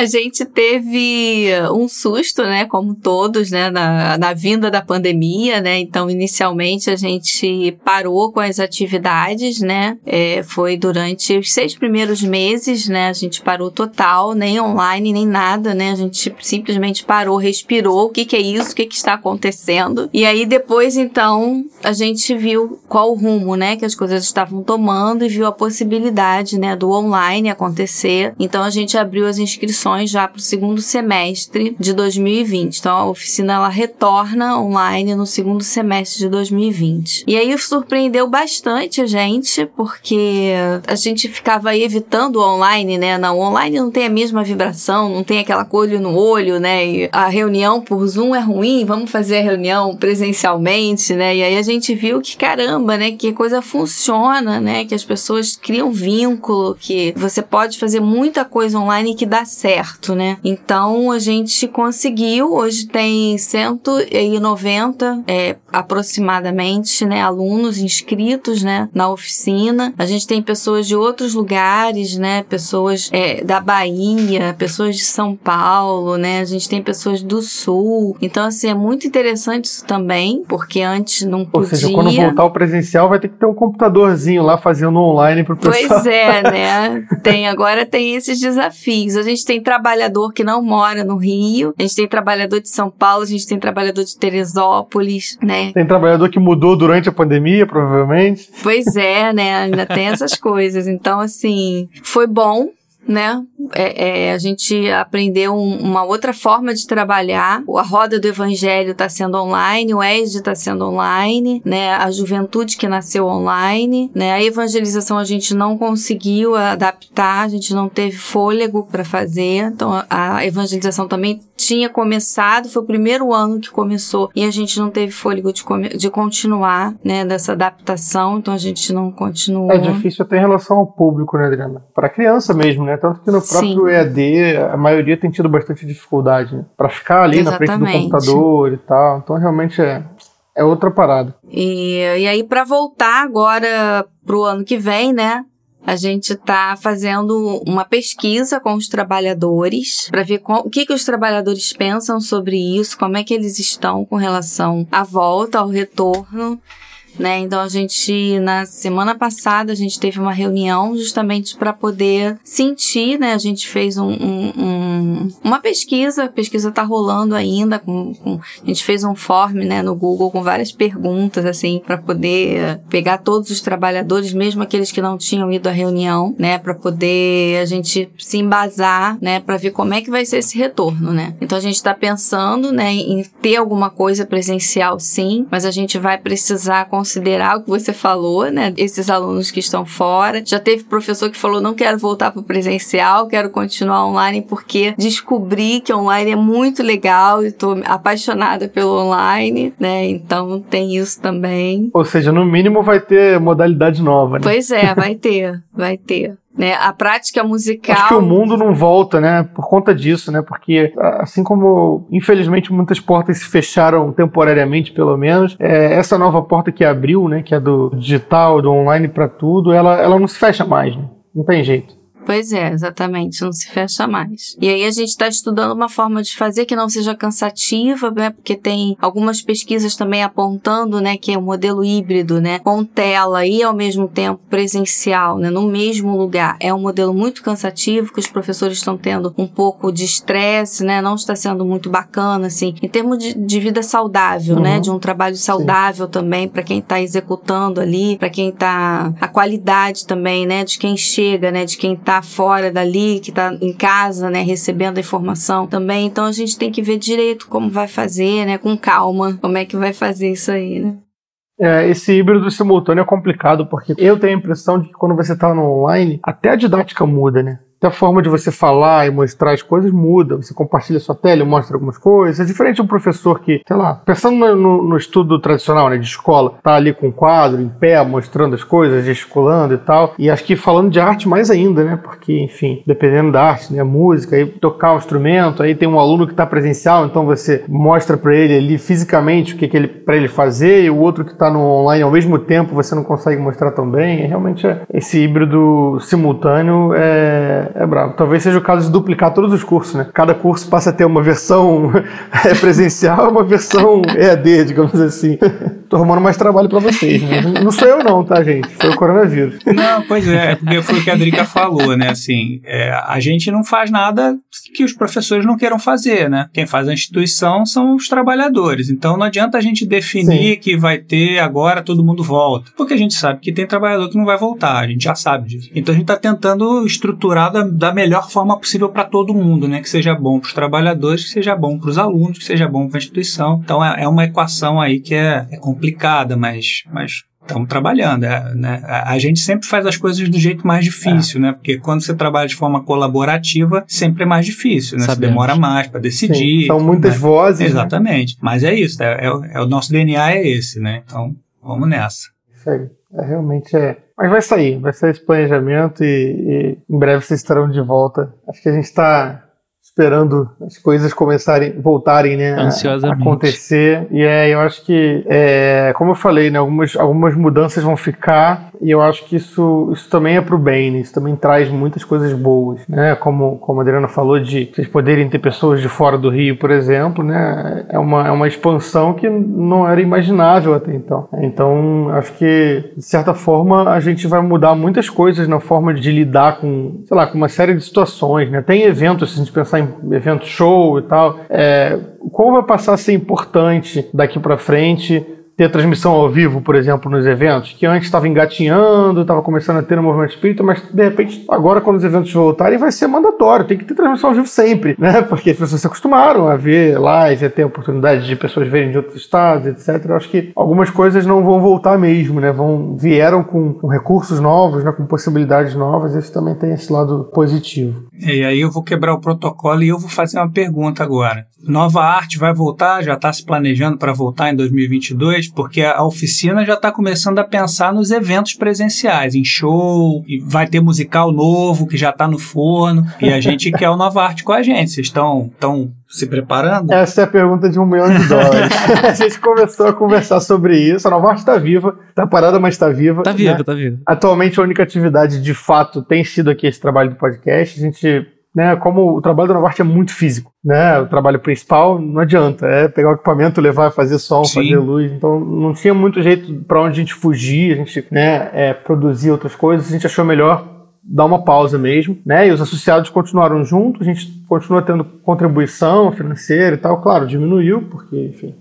A gente teve um susto, né, como todos, né, na, na vinda da pandemia, né, então inicialmente a gente parou com as atividades, né, é, foi durante os seis primeiros meses, né, a gente parou total, nem online, nem nada, né, a gente simplesmente parou, respirou, o que que é isso, o que que está acontecendo, e aí depois, então, a gente viu qual o rumo, né, que as coisas estavam tomando e viu a possibilidade, né, do online acontecer, então a gente abriu as inscrições inscrições já para o segundo semestre de 2020. Então a oficina ela retorna online no segundo semestre de 2020. E aí surpreendeu bastante a gente, porque a gente ficava evitando o online, né? Não, o online não tem a mesma vibração, não tem aquela olho no olho, né? E a reunião por Zoom é ruim, vamos fazer a reunião presencialmente, né? E aí a gente viu que caramba, né? Que coisa funciona, né? Que as pessoas criam vínculo, que você pode fazer muita coisa online que dá certo né? Então a gente conseguiu, hoje tem 190 é, aproximadamente, né, alunos inscritos, né, na oficina. A gente tem pessoas de outros lugares, né, pessoas é, da Bahia, pessoas de São Paulo, né, a gente tem pessoas do Sul. Então, assim, é muito interessante isso também, porque antes não podia. Ou seja, quando voltar o presencial vai ter que ter um computadorzinho lá fazendo online pro pessoal. Pois é, né? Tem, agora tem esses desafios. A gente tem trabalhador que não mora no Rio, a gente tem trabalhador de São Paulo, a gente tem trabalhador de Teresópolis, né? Tem trabalhador que mudou durante a pandemia, provavelmente. Pois é, né? Ainda tem essas coisas. Então, assim, foi bom, né? É, é, a gente aprendeu um, uma outra forma de trabalhar. A roda do evangelho está sendo online, o ESD está sendo online, né? A juventude que nasceu online, né? A evangelização a gente não conseguiu adaptar, a gente não teve fôlego para fazer. Então a evangelização também tinha começado, foi o primeiro ano que começou e a gente não teve fôlego de, de continuar, né? Dessa adaptação, então a gente não continuou. É difícil até em relação ao público, né, Adriana? Para criança mesmo, né? Tanto que no próprio Sim. EAD a maioria tem tido bastante dificuldade né? para ficar ali Exatamente. na frente do computador e tal. Então realmente é, é outra parada. E, e aí, para voltar agora pro ano que vem, né? A gente está fazendo uma pesquisa com os trabalhadores para ver qual, o que, que os trabalhadores pensam sobre isso, como é que eles estão com relação à volta, ao retorno né? Então a gente na semana passada a gente teve uma reunião justamente para poder sentir, né? A gente fez um, um, um, uma pesquisa, a pesquisa está rolando ainda, com, com, a gente fez um form, né, no Google com várias perguntas assim para poder pegar todos os trabalhadores, mesmo aqueles que não tinham ido à reunião, né, para poder a gente se embasar, né, para ver como é que vai ser esse retorno, né? Então a gente está pensando, né, em ter alguma coisa presencial, sim, mas a gente vai precisar considerar o que você falou, né? Esses alunos que estão fora. Já teve professor que falou: não quero voltar para o presencial, quero continuar online porque descobri que online é muito legal e estou apaixonada pelo online, né? Então tem isso também. Ou seja, no mínimo vai ter modalidade nova, né? Pois é, vai ter, vai ter. Né, a prática musical. Acho que o mundo não volta, né? Por conta disso, né? Porque assim como infelizmente muitas portas se fecharam temporariamente, pelo menos, é, essa nova porta que abriu, né? Que é do digital, do online para tudo, ela, ela não se fecha mais, né? Não tem jeito. Pois é, exatamente, não se fecha mais. E aí a gente está estudando uma forma de fazer que não seja cansativa, né? Porque tem algumas pesquisas também apontando, né, que é o um modelo híbrido, né, com tela e ao mesmo tempo presencial, né, no mesmo lugar. É um modelo muito cansativo que os professores estão tendo um pouco de estresse, né? Não está sendo muito bacana, assim, em termos de, de vida saudável, né, uhum. né? De um trabalho saudável Sim. também para quem está executando ali, para quem está a qualidade também, né? De quem chega, né? De quem está está fora dali, que está em casa, né, recebendo a informação também. Então a gente tem que ver direito como vai fazer, né, com calma, como é que vai fazer isso aí, né? É, esse híbrido simultâneo é complicado porque eu tenho a impressão de que quando você está no online, até a didática muda, né? Até a forma de você falar e mostrar as coisas muda. Você compartilha sua tela, mostra algumas coisas. É diferente de um professor que, sei lá, pensando no, no estudo tradicional, né, de escola, tá ali com um quadro, em pé, mostrando as coisas, gesticulando e tal. E acho que falando de arte mais ainda, né? Porque, enfim, dependendo da arte, né, música, aí tocar um instrumento, aí tem um aluno que está presencial, então você mostra para ele ali fisicamente o que, que ele para ele fazer, e o outro que está no online ao mesmo tempo você não consegue mostrar tão bem. realmente é, esse híbrido simultâneo é é brabo. Talvez seja o caso de duplicar todos os cursos, né? Cada curso passa a ter uma versão é, presencial e uma versão EAD, digamos assim. Tô arrumando mais trabalho para vocês, né? Não sou eu não, tá, gente? Foi o coronavírus. Não, pois é, porque foi o que a Drica falou, né? Assim, é, a gente não faz nada que os professores não queiram fazer, né? Quem faz a instituição são os trabalhadores. Então não adianta a gente definir Sim. que vai ter agora todo mundo volta, porque a gente sabe que tem trabalhador que não vai voltar, a gente já sabe disso. Então a gente está tentando estruturar da, da melhor forma possível para todo mundo, né? Que seja bom para os trabalhadores, que seja bom para os alunos, que seja bom para a instituição. Então é, é uma equação aí que é, é complicada, mas, mas estamos trabalhando. É, né? A gente sempre faz as coisas do jeito mais difícil, é. né? Porque quando você trabalha de forma colaborativa, sempre é mais difícil, né? Você demora mais para decidir. Sim, são muitas né? vozes. Exatamente. Né? Mas é isso, é, é, é, o nosso DNA é esse, né? Então, vamos nessa. Isso aí. É, realmente é. Mas vai sair, vai sair esse planejamento e, e em breve vocês estarão de volta. Acho que a gente está esperando as coisas começarem, voltarem, né, a acontecer. E é, eu acho que, é, como eu falei, né, algumas, algumas mudanças vão ficar e eu acho que isso, isso também é para o bem, né? isso também traz muitas coisas boas, né? Como, como a Adriana falou de vocês poderem ter pessoas de fora do Rio, por exemplo, né? É uma, é uma expansão que não era imaginável até então. Então, acho que de certa forma a gente vai mudar muitas coisas na forma de lidar com, sei lá, com uma série de situações, né? Tem eventos, se a gente pensar em evento show e tal, é, qual vai passar a ser importante daqui para frente? Ter transmissão ao vivo, por exemplo, nos eventos, que antes estava engatinhando, estava começando a ter um movimento espírita, mas de repente, agora quando os eventos voltarem, vai ser mandatório, tem que ter transmissão ao vivo sempre, né? Porque as pessoas se acostumaram a ver live, a ter oportunidade de pessoas verem de outros estados, etc. Eu acho que algumas coisas não vão voltar mesmo, né? Vão, vieram com, com recursos novos, né? com possibilidades novas, isso também tem esse lado positivo. E aí eu vou quebrar o protocolo e eu vou fazer uma pergunta agora. Nova Arte vai voltar, já está se planejando para voltar em 2022, porque a oficina já está começando a pensar nos eventos presenciais, em show, e vai ter musical novo que já está no forno, e a gente quer o Nova Arte com a gente. Vocês estão tão se preparando? Essa é a pergunta de um milhão de dólares. a gente começou a conversar sobre isso. A Nova Arte está viva, está parada, mas está viva. Tá viva, né? tá viva. Atualmente a única atividade de fato tem sido aqui esse trabalho do podcast. A gente né, como o trabalho da Novarte é muito físico, né, o trabalho principal não adianta, é pegar o equipamento, levar, fazer som, Sim. fazer luz, então não tinha muito jeito para onde a gente fugir, a gente, né, é, produzir outras coisas, a gente achou melhor dar uma pausa mesmo, né, e os associados continuaram juntos, a gente continua tendo contribuição financeira e tal, claro, diminuiu, porque, enfim,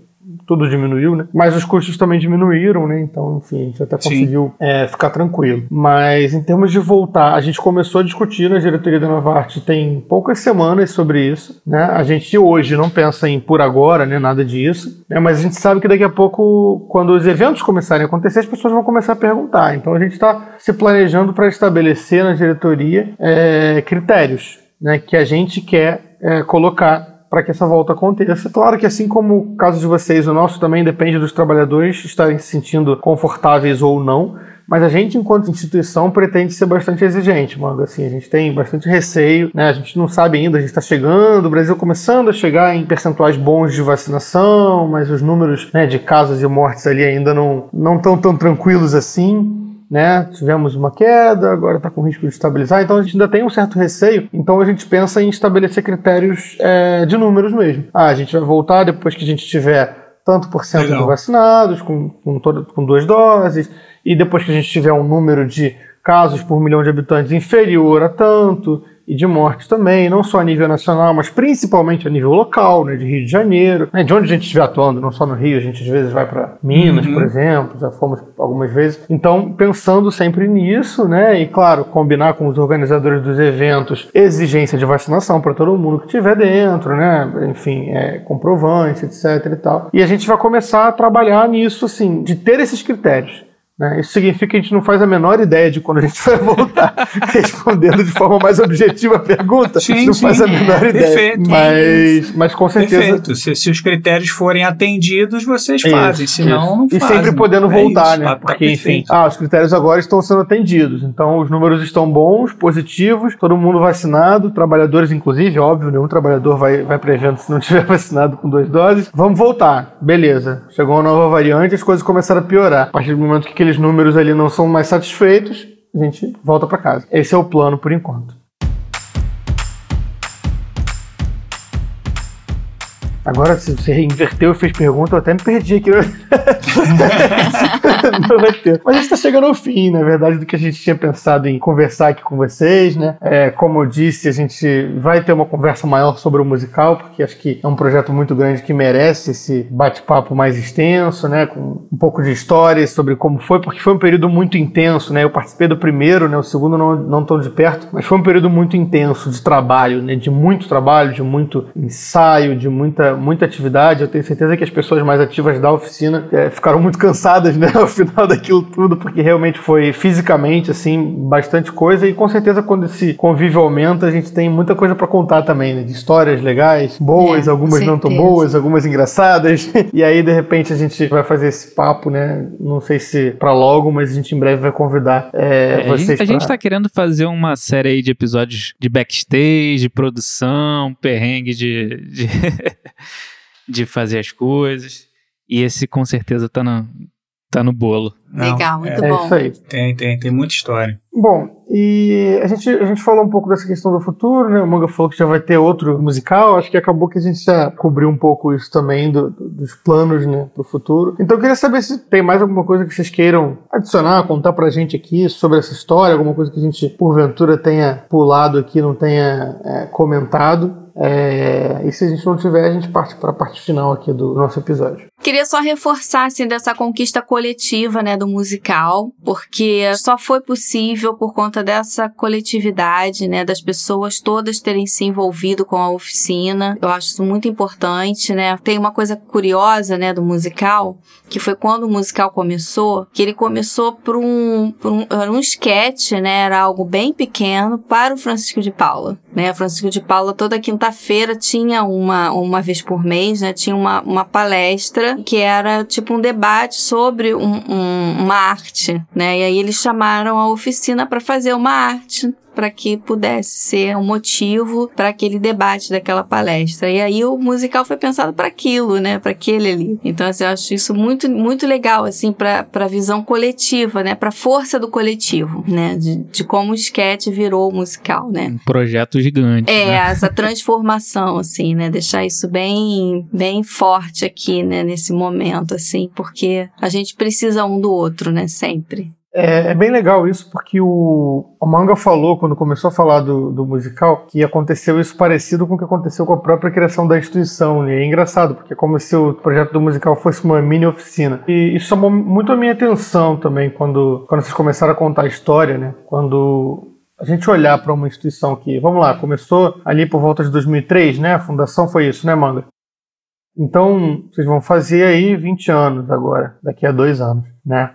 tudo diminuiu, né? Mas os custos também diminuíram, né? Então, enfim, a gente até conseguiu é, ficar tranquilo. Mas em termos de voltar, a gente começou a discutir na diretoria da Novarte tem poucas semanas sobre isso, né? A gente hoje não pensa em por agora, né? Nada disso, né? Mas a gente sabe que daqui a pouco, quando os eventos começarem a acontecer, as pessoas vão começar a perguntar. Então a gente está se planejando para estabelecer na diretoria é, critérios, né? Que a gente quer é, colocar para que essa volta aconteça. Claro que assim como o caso de vocês, o nosso também depende dos trabalhadores estarem se sentindo confortáveis ou não. Mas a gente, enquanto instituição, pretende ser bastante exigente, mano. Assim, a gente tem bastante receio, né? A gente não sabe ainda, a gente está chegando, o Brasil começando a chegar em percentuais bons de vacinação, mas os números né, de casos e mortes ali ainda não estão tão tranquilos assim né? Tivemos uma queda, agora está com risco de estabilizar, então a gente ainda tem um certo receio. Então a gente pensa em estabelecer critérios é, de números mesmo. Ah, a gente vai voltar depois que a gente tiver tanto por cento de vacinados, com, com, todo, com duas doses, e depois que a gente tiver um número de casos por milhão de habitantes inferior a tanto, e de mortes também, não só a nível nacional, mas principalmente a nível local, né, de Rio de Janeiro, né, de onde a gente estiver atuando, não só no Rio, a gente às vezes vai para Minas, uhum. por exemplo, já fomos algumas vezes. Então, pensando sempre nisso, né, e claro, combinar com os organizadores dos eventos exigência de vacinação para todo mundo que estiver dentro, né, enfim, é, comprovante, etc e tal. E a gente vai começar a trabalhar nisso, assim, de ter esses critérios. Né? Isso significa que a gente não faz a menor ideia de quando a gente vai voltar. Respondendo de forma mais objetiva a pergunta, sim, a gente não sim, faz a menor ideia. Perfeito. Mas, mas com certeza. Perfeito. Se, se, os critérios forem atendidos, vocês fazem, isso, senão isso. não fazem. E sempre podendo é voltar, isso, né? Tá, tá Porque, enfim, ah, os critérios agora estão sendo atendidos. Então, os números estão bons, positivos, todo mundo vacinado, trabalhadores, inclusive, óbvio, nenhum trabalhador vai, vai para evento se não tiver vacinado com duas doses. Vamos voltar. Beleza. Chegou uma nova variante, as coisas começaram a piorar. A partir do momento que aqueles números ali não são mais satisfeitos, a gente volta para casa. Esse é o plano por enquanto. Agora, se você inverteu e fez pergunta, eu até me perdi aqui. não vai ter. Mas a gente está chegando ao fim, na verdade, do que a gente tinha pensado em conversar aqui com vocês, né? É, como eu disse, a gente vai ter uma conversa maior sobre o musical, porque acho que é um projeto muito grande que merece esse bate-papo mais extenso, né? Com um pouco de história sobre como foi, porque foi um período muito intenso, né? Eu participei do primeiro, né? O segundo não, não tão de perto, mas foi um período muito intenso de trabalho, né? De muito trabalho, de muito ensaio, de muita muita, atividade. Eu tenho certeza que as pessoas mais ativas da oficina é, ficaram muito cansadas, né, ao final daquilo tudo, porque realmente foi fisicamente, assim, bastante coisa. E com certeza, quando esse convívio aumenta, a gente tem muita coisa para contar também, né, de histórias legais, boas, é, algumas não tão boas, algumas engraçadas. e aí, de repente, a gente vai fazer esse papo, né? Não sei se para logo, mas a gente em breve vai convidar é, vocês. A gente, a gente tá querendo fazer uma série aí de episódios de backstage, de produção, perrengue de, de de fazer as coisas. E esse com certeza tá no, tá no bolo. Legal, muito é, bom. É isso aí. Tem, tem, tem muita história. Bom, e a gente, a gente falou um pouco dessa questão do futuro, né? O Manga falou que já vai ter outro musical. Acho que acabou que a gente já cobriu um pouco isso também do, do, dos planos, né, pro futuro. Então eu queria saber se tem mais alguma coisa que vocês queiram adicionar, contar pra gente aqui sobre essa história, alguma coisa que a gente, porventura, tenha pulado aqui, não tenha é, comentado. É, e se a gente não tiver, a gente parte para a parte final aqui do nosso episódio. Queria só reforçar assim dessa conquista coletiva, né, do musical, porque só foi possível por conta dessa coletividade, né, das pessoas todas terem se envolvido com a oficina. Eu acho isso muito importante, né? Tem uma coisa curiosa, né, do musical, que foi quando o musical começou, que ele começou por um, por um era um sketch, né, era algo bem pequeno para o Francisco de Paula. né? Francisco de Paula toda quinta-feira tinha uma, uma vez por mês, né? Tinha uma, uma palestra que era tipo um debate sobre um, um, uma arte, né? E aí eles chamaram a oficina para fazer uma arte para que pudesse ser um motivo para aquele debate daquela palestra. E aí o musical foi pensado para aquilo, né, para aquele ali. Então assim, eu acho isso muito muito legal assim para para visão coletiva, né, para força do coletivo, né, de, de como o sketch virou musical, né? Um projeto gigante. É, né? essa transformação assim, né, deixar isso bem bem forte aqui, né, nesse momento assim, porque a gente precisa um do outro, né, sempre. É, é, bem legal isso, porque o, o Manga falou, quando começou a falar do, do, musical, que aconteceu isso parecido com o que aconteceu com a própria criação da instituição. E é engraçado, porque é como se o projeto do musical fosse uma mini oficina. E isso chamou muito a minha atenção também, quando, quando vocês começaram a contar a história, né? Quando a gente olhar para uma instituição que, vamos lá, começou ali por volta de 2003, né? A fundação foi isso, né, Manga? Então, vocês vão fazer aí 20 anos agora, daqui a dois anos, né?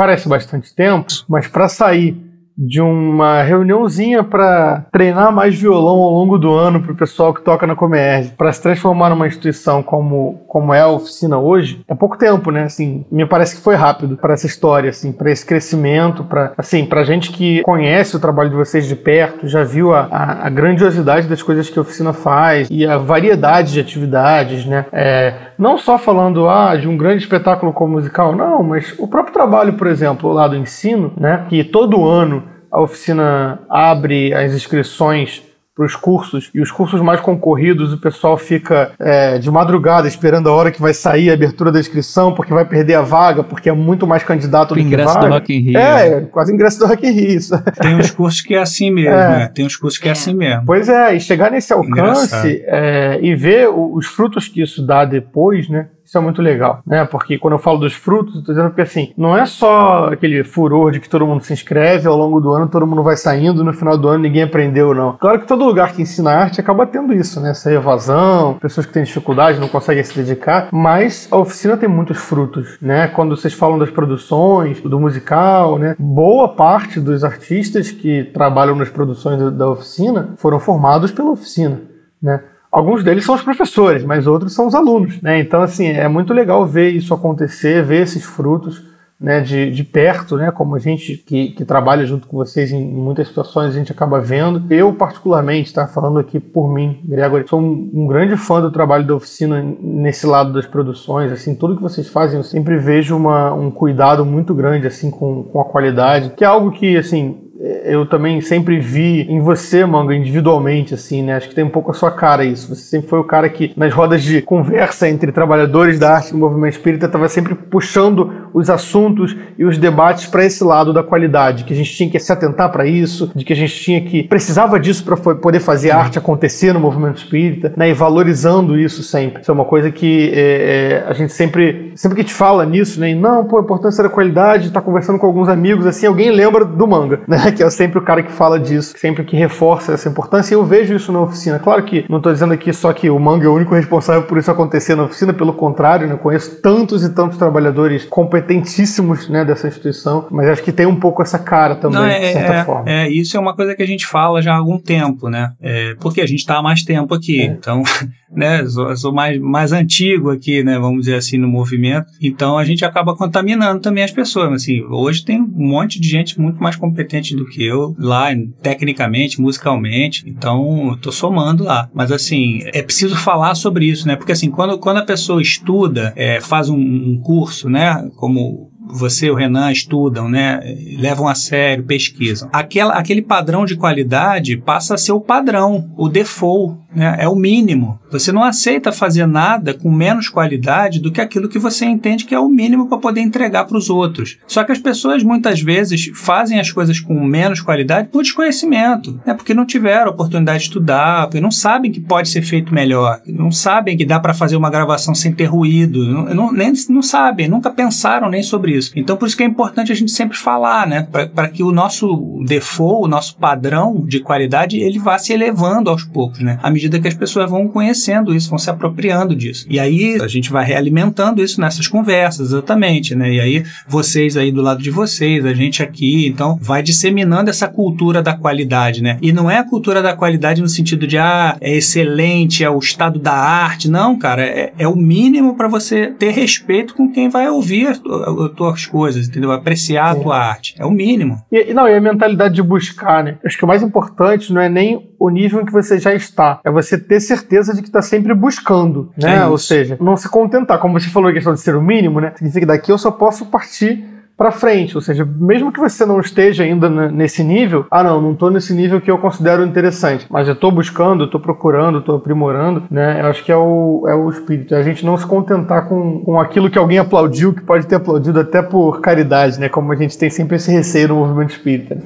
Parece bastante tempo, mas para sair de uma reuniãozinha para treinar mais violão ao longo do ano para o pessoal que toca na Comerge, para se transformar numa instituição como, como é a oficina hoje, é pouco tempo, né? Assim, me parece que foi rápido para essa história, assim, para esse crescimento, para assim, para gente que conhece o trabalho de vocês de perto, já viu a, a, a, grandiosidade das coisas que a oficina faz e a variedade de atividades, né? É, não só falando ah, de um grande espetáculo como musical, não, mas o próprio trabalho, por exemplo, lá do ensino, né? Que todo ano a oficina abre as inscrições para os cursos e os cursos mais concorridos o pessoal fica é, de madrugada esperando a hora que vai sair a abertura da inscrição porque vai perder a vaga porque é muito mais candidato o do ingresso que vaga. do Rock in Rio. É, quase ingresso do Rock in Rio. Isso. Tem uns cursos que é assim mesmo, é. né? Tem uns cursos que é assim mesmo. Pois é, e chegar nesse alcance é, e ver os frutos que isso dá depois, né? Isso é muito legal, né? Porque quando eu falo dos frutos, eu tô dizendo que assim, não é só aquele furor de que todo mundo se inscreve, ao longo do ano todo mundo vai saindo, no final do ano ninguém aprendeu, não. Claro que todo lugar que ensina arte acaba tendo isso, né? Essa evasão, pessoas que têm dificuldade, não conseguem se dedicar, mas a oficina tem muitos frutos, né? Quando vocês falam das produções, do musical, né? Boa parte dos artistas que trabalham nas produções da oficina foram formados pela oficina, né? Alguns deles são os professores, mas outros são os alunos. Né? Então, assim, é muito legal ver isso acontecer, ver esses frutos né, de, de perto, né, como a gente que, que trabalha junto com vocês em, muitas situações a gente acaba vendo. Eu, particularmente, tá falando aqui por mim, Gregory, sou um, um, grande fã do trabalho da oficina nesse lado das produções. Assim, tudo que vocês fazem, eu sempre vejo uma, um cuidado muito grande assim com, com a qualidade, que é algo que, assim, eu também sempre vi em você, Manga, individualmente, assim, né? Acho que tem um pouco a sua cara isso. Você sempre foi o cara que, nas rodas de conversa entre trabalhadores da arte e movimento espírita, estava sempre puxando os assuntos e os debates para esse lado da qualidade, que a gente tinha que se atentar para isso, de que a gente tinha que precisava disso para poder fazer a arte acontecer no movimento espírita, né? E valorizando isso sempre. Isso é uma coisa que é, é, a gente sempre, sempre que te fala nisso, né? E, não, pô, a importância da qualidade, tá conversando com alguns amigos, assim, alguém lembra do Manga, né? que é sempre o cara que fala disso, sempre que reforça essa importância. E eu vejo isso na oficina. Claro que não estou dizendo aqui só que o Manga é o único responsável por isso acontecer na oficina, pelo contrário, né? conheço tantos e tantos trabalhadores competentíssimos né, dessa instituição, mas acho que tem um pouco essa cara também, não, é, de certa é, forma. É, isso é uma coisa que a gente fala já há algum tempo, né? É, porque a gente está há mais tempo aqui, é. então né? Sou, sou, mais, mais antigo aqui, né? Vamos dizer assim, no movimento. Então a gente acaba contaminando também as pessoas. Assim, hoje tem um monte de gente muito mais competente do que eu lá, tecnicamente, musicalmente. Então, tô somando lá. Mas assim, é preciso falar sobre isso, né? Porque assim, quando, quando a pessoa estuda, é, faz um, um curso, né? Como você e o Renan estudam, né? Levam a sério, pesquisam. Aquela, aquele padrão de qualidade passa a ser o padrão, o default, né? É o mínimo. Você não aceita fazer nada com menos qualidade do que aquilo que você entende que é o mínimo para poder entregar para os outros. Só que as pessoas muitas vezes fazem as coisas com menos qualidade por desconhecimento, né? Porque não tiveram oportunidade de estudar, porque não sabem que pode ser feito melhor, não sabem que dá para fazer uma gravação sem ter ruído, não, não, nem, não sabem, nunca pensaram nem sobre isso. Então por isso que é importante a gente sempre falar, né? Para que o nosso default, o nosso padrão de qualidade, ele vá se elevando aos poucos, né? Medida que as pessoas vão conhecendo isso, vão se apropriando disso. E aí a gente vai realimentando isso nessas conversas, exatamente, né? E aí vocês aí do lado de vocês, a gente aqui, então vai disseminando essa cultura da qualidade, né? E não é a cultura da qualidade no sentido de, ah, é excelente, é o estado da arte. Não, cara, é, é o mínimo para você ter respeito com quem vai ouvir as, as tuas coisas, entendeu? Apreciar a tua arte. É o mínimo. E, não, e a mentalidade de buscar, né? Acho que o mais importante não é nem o nível em que você já está, é você ter certeza de que está sempre buscando, né? É Ou seja, não se contentar, como você falou a questão de ser o mínimo, né? Significa que daqui eu só posso partir para frente, ou seja, mesmo que você não esteja ainda nesse nível, ah não, não estou nesse nível que eu considero interessante, mas eu estou buscando, estou procurando, estou aprimorando, né? Eu acho que é o, é o espírito, é a gente não se contentar com, com aquilo que alguém aplaudiu, que pode ter aplaudido até por caridade, né? Como a gente tem sempre esse receio no movimento espírita.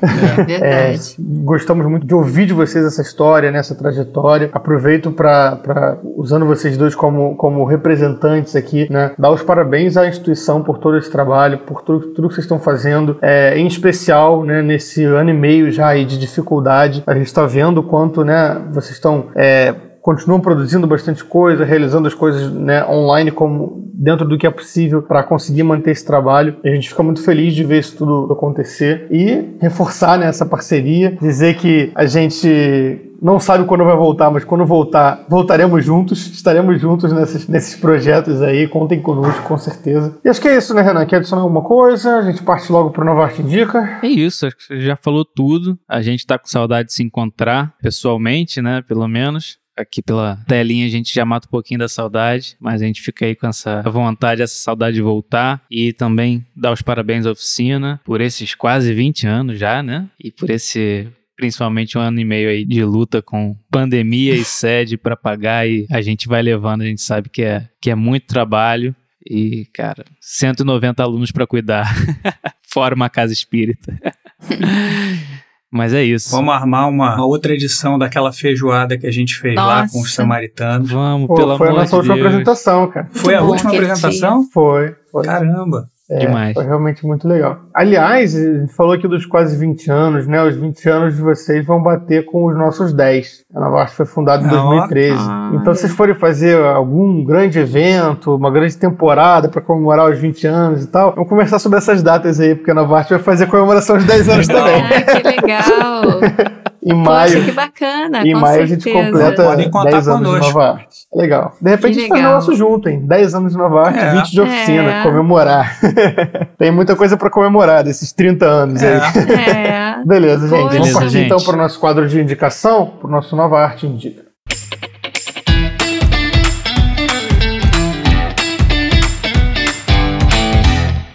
É. é, gostamos muito de ouvir de vocês essa história, né? essa trajetória. Aproveito para, usando vocês dois como, como representantes aqui, né? Dar os parabéns à instituição por todo esse trabalho, por tudo tudo que vocês estão fazendo, é, em especial né, nesse ano e meio já de dificuldade. A gente está vendo quanto né, vocês estão. É, continuam produzindo bastante coisa, realizando as coisas né, online como dentro do que é possível para conseguir manter esse trabalho. A gente fica muito feliz de ver isso tudo acontecer e reforçar né, essa parceria, dizer que a gente não sabe quando vai voltar, mas quando voltar, voltaremos juntos, estaremos juntos nesses, nesses projetos aí, contem conosco, com certeza. E acho que é isso, né, Renan? Quer adicionar alguma coisa? A gente parte logo pro Nova Arte Indica? É isso, acho que você já falou tudo. A gente tá com saudade de se encontrar pessoalmente, né, pelo menos aqui pela telinha a gente já mata um pouquinho da saudade, mas a gente fica aí com essa vontade, essa saudade de voltar e também dar os parabéns à oficina por esses quase 20 anos já, né? E por esse principalmente um ano e meio aí de luta com pandemia e sede para pagar e a gente vai levando, a gente sabe que é, que é muito trabalho e, cara, 190 alunos para cuidar, fora uma casa espírita. Mas é isso. Vamos armar uma, uma, outra edição daquela feijoada que a gente fez Nossa. lá com os samaritanos. Vamos, Pô, pelo amor de Deus. Foi a nossa última apresentação, cara. Foi a última apresentação? Foi, foi. Caramba. É, Demais. Foi realmente muito legal. Aliás, a gente falou aqui dos quase 20 anos, né? Os 20 anos de vocês vão bater com os nossos 10. A Nova Arte foi fundada em 2013. Ah, então, se vocês forem fazer algum grande evento, uma grande temporada para comemorar os 20 anos e tal, vamos conversar sobre essas datas aí, porque a Nova Arte vai fazer a comemoração de 10 anos também. Ah, que legal! Em maio. Poxa, que bacana. Em maio certeza. a gente completa 10 anos conosco. de Nova Arte. Legal. De repente a gente faz o nosso junto, hein? 10 anos de Nova Arte, é. 20 de oficina. É. Comemorar. Tem muita coisa para comemorar desses 30 anos é. aí. É. Beleza, gente. Beleza, Vamos partir gente. então para o nosso quadro de indicação, para o nosso Nova Arte Indica.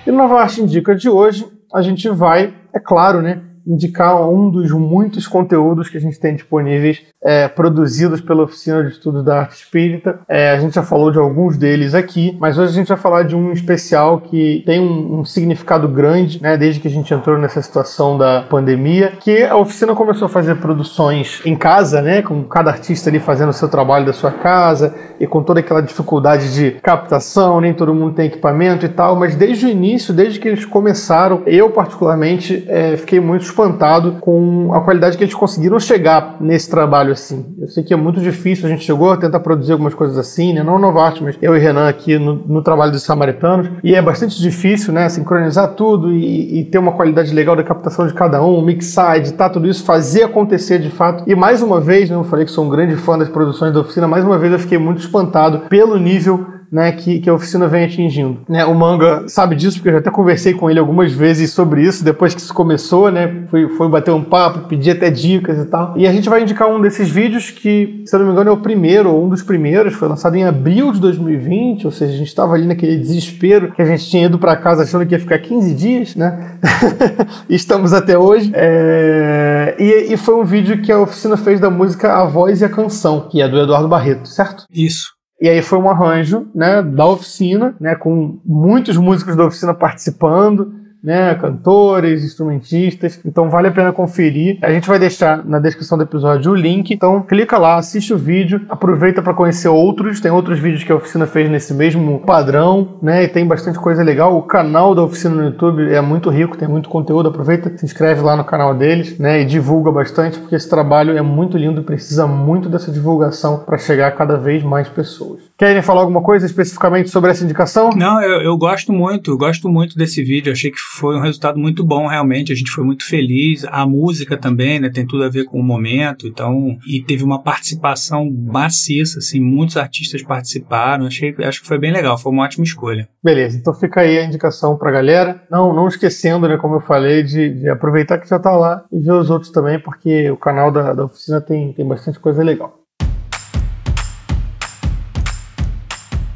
E no Nova Arte Indica de hoje, a gente vai, é claro, né? Indicar um dos muitos conteúdos que a gente tem disponíveis é, produzidos pela Oficina de Estudos da Arte Espírita. É, a gente já falou de alguns deles aqui, mas hoje a gente vai falar de um especial que tem um, um significado grande, né, desde que a gente entrou nessa situação da pandemia, que a oficina começou a fazer produções em casa, né, com cada artista ali fazendo o seu trabalho da sua casa e com toda aquela dificuldade de captação, nem todo mundo tem equipamento e tal, mas desde o início, desde que eles começaram, eu particularmente é, fiquei muito espantado com a qualidade que eles conseguiram chegar nesse trabalho assim. Eu sei que é muito difícil, a gente chegou a tentar produzir algumas coisas assim, né? Não Novarte, mas eu e Renan aqui no, no trabalho dos Samaritanos, e é bastante difícil, né? Sincronizar tudo e, e, ter uma qualidade legal da captação de cada um, mixar, editar tudo isso, fazer acontecer de fato. E mais uma vez, né? Eu falei que sou um grande fã das produções da oficina, mais uma vez eu fiquei muito espantado pelo nível né, que, que a oficina vem atingindo. Né, o Manga sabe disso, porque eu já até conversei com ele algumas vezes sobre isso, depois que isso começou, né, foi, foi bater um papo, pedir até dicas e tal. E a gente vai indicar um desses vídeos que, se eu não me engano, é o primeiro, ou um dos primeiros, foi lançado em abril de 2020, ou seja, a gente estava ali naquele desespero que a gente tinha ido para casa achando que ia ficar 15 dias, né? Estamos até hoje. É... E, e foi um vídeo que a oficina fez da música A Voz e a Canção, que é do Eduardo Barreto, certo? Isso. E aí foi um arranjo, né, da oficina, né, com muitos músicos da oficina participando, né? Cantores, instrumentistas. Então vale a pena conferir. A gente vai deixar na descrição do episódio o link. Então clica lá, assiste o vídeo, aproveita para conhecer outros. Tem outros vídeos que a oficina fez nesse mesmo padrão, né? E tem bastante coisa legal. O canal da oficina no YouTube é muito rico, tem muito conteúdo. Aproveita, se inscreve lá no canal deles, né? E divulga bastante, porque esse trabalho é muito lindo e precisa muito dessa divulgação para chegar a cada vez mais pessoas. Querem falar alguma coisa especificamente sobre essa indicação? Não, eu, eu gosto muito, eu gosto muito desse vídeo. Achei que foi um resultado muito bom, realmente. A gente foi muito feliz. A música também, né? Tem tudo a ver com o momento. Então, e teve uma participação maciça, assim, muitos artistas participaram. Achei, acho que foi bem legal, foi uma ótima escolha. Beleza, então fica aí a indicação pra galera. Não, não esquecendo, né, como eu falei, de, de aproveitar que já tá lá e ver os outros também, porque o canal da, da oficina tem, tem bastante coisa legal.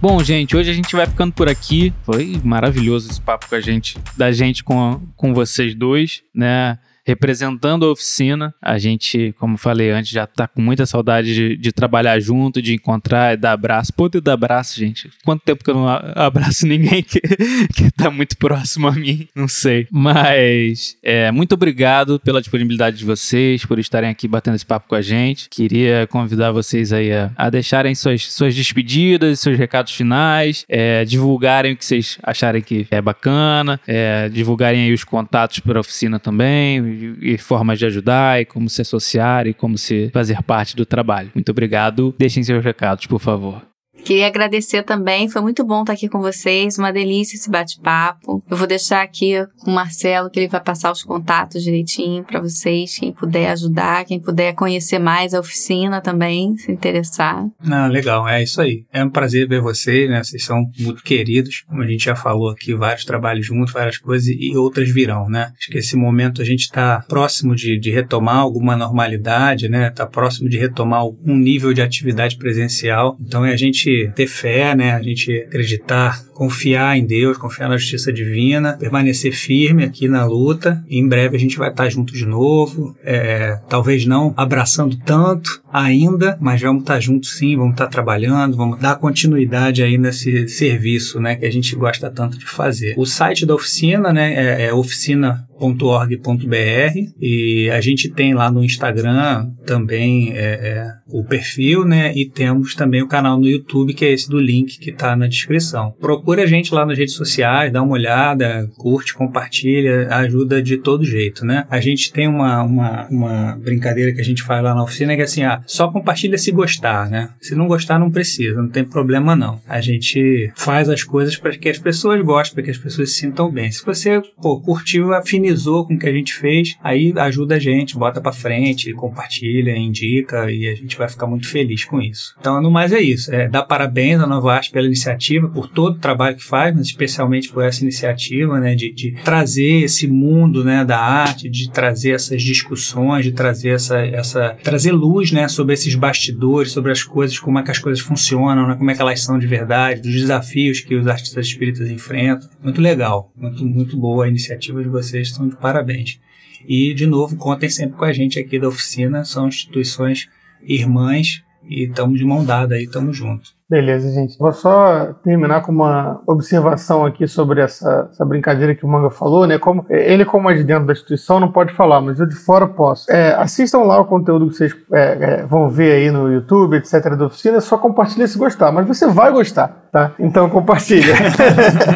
Bom, gente, hoje a gente vai ficando por aqui. Foi maravilhoso esse papo com a gente, da gente com, com vocês dois, né? Representando a oficina. A gente, como falei antes, já tá com muita saudade de, de trabalhar junto, de encontrar e dar abraço. Pô, dar abraço, gente. Quanto tempo que eu não abraço ninguém que, que tá muito próximo a mim? Não sei. Mas, é, muito obrigado pela disponibilidade de vocês, por estarem aqui batendo esse papo com a gente. Queria convidar vocês aí a, a deixarem suas, suas despedidas, seus recados finais, é, divulgarem o que vocês acharem que é bacana, é, divulgarem aí os contatos para a oficina também, e, formas de ajudar, e como se associar, e como se fazer parte do trabalho. Muito obrigado. Deixem seus recados, por favor. Queria agradecer também, foi muito bom estar aqui com vocês, uma delícia esse bate-papo. Eu vou deixar aqui com o Marcelo que ele vai passar os contatos direitinho para vocês, quem puder ajudar, quem puder conhecer mais a oficina também, se interessar. Ah, legal, é isso aí. É um prazer ver vocês, né? Vocês são muito queridos, como a gente já falou aqui, vários trabalhos juntos, várias coisas e outras virão, né? Acho que esse momento a gente está próximo de, de retomar alguma normalidade, né? Está próximo de retomar um nível de atividade presencial. Então é a gente ter fé, né? A gente acreditar, confiar em Deus, confiar na justiça divina, permanecer firme aqui na luta. Em breve a gente vai estar junto de novo. É, talvez não abraçando tanto ainda, mas vamos estar juntos sim, vamos estar trabalhando, vamos dar continuidade aí nesse serviço, né? Que a gente gosta tanto de fazer. O site da oficina, né? É, é oficina .org.br e a gente tem lá no Instagram também é, é, o perfil, né? E temos também o canal no YouTube que é esse do link que está na descrição. A gente lá nas redes sociais, dá uma olhada, curte, compartilha, ajuda de todo jeito, né? A gente tem uma, uma, uma brincadeira que a gente faz lá na oficina que é assim, ah, só compartilha se gostar, né? Se não gostar não precisa, não tem problema não. A gente faz as coisas para que as pessoas gostem, para que as pessoas se sintam bem. Se você pô, curtiu, afinizou com o que a gente fez, aí ajuda a gente, bota para frente, compartilha, indica e a gente vai ficar muito feliz com isso. Então, no mais é isso. É, dar parabéns à Nova Arte pela iniciativa, por todo o trabalho que faz, mas especialmente por essa iniciativa, né, de, de trazer esse mundo, né, da arte, de trazer essas discussões, de trazer essa, essa trazer luz, né, sobre esses bastidores, sobre as coisas, como é que as coisas funcionam, né, como é que elas são de verdade, dos desafios que os artistas espíritas enfrentam. Muito legal, muito, muito boa a iniciativa de vocês estão de parabéns. E, de novo, contem sempre com a gente aqui da oficina, são instituições irmãs e estamos de mão dada aí, estamos juntos. Beleza, gente. Vou só terminar com uma observação aqui sobre essa, essa brincadeira que o Manga falou, né? Como, ele, como é de dentro da instituição, não pode falar, mas eu de fora posso. É, assistam lá o conteúdo que vocês é, é, vão ver aí no YouTube, etc., da oficina, só compartilha se gostar, mas você vai gostar, tá? Então compartilha.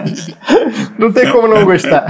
não tem como não gostar.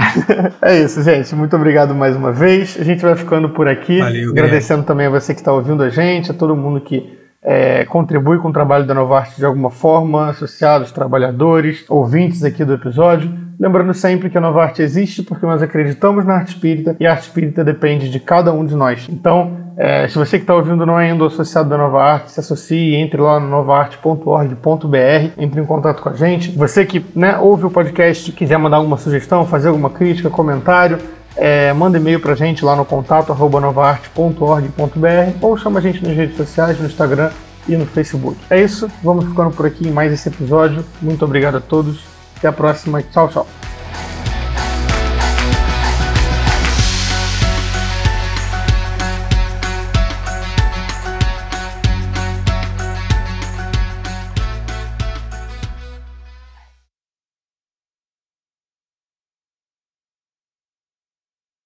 é isso, gente. Muito obrigado mais uma vez. A gente vai ficando por aqui. Valeu, agradecendo também a você que está ouvindo a gente, a todo mundo que é, contribui com o trabalho da Novarte de alguma forma, associados, trabalhadores, ouvintes aqui do episódio. Lembrando sempre que a Novarte existe porque nós acreditamos na arte espírita e a arte espírita depende de cada um de nós. Então, é, se você que está ouvindo não é ainda associado da Nova Arte, se associe, entre lá no novaarte.org.br, entre em contato com a gente. Você que né, ouve o podcast, quiser mandar alguma sugestão, fazer alguma crítica, comentário, é, manda e-mail pra gente lá no contato novaarte.org.br ou chama a gente nas redes sociais, no Instagram e no Facebook. É isso, vamos ficando por aqui em mais esse episódio. Muito obrigado a todos. Até a próxima. Tchau, tchau.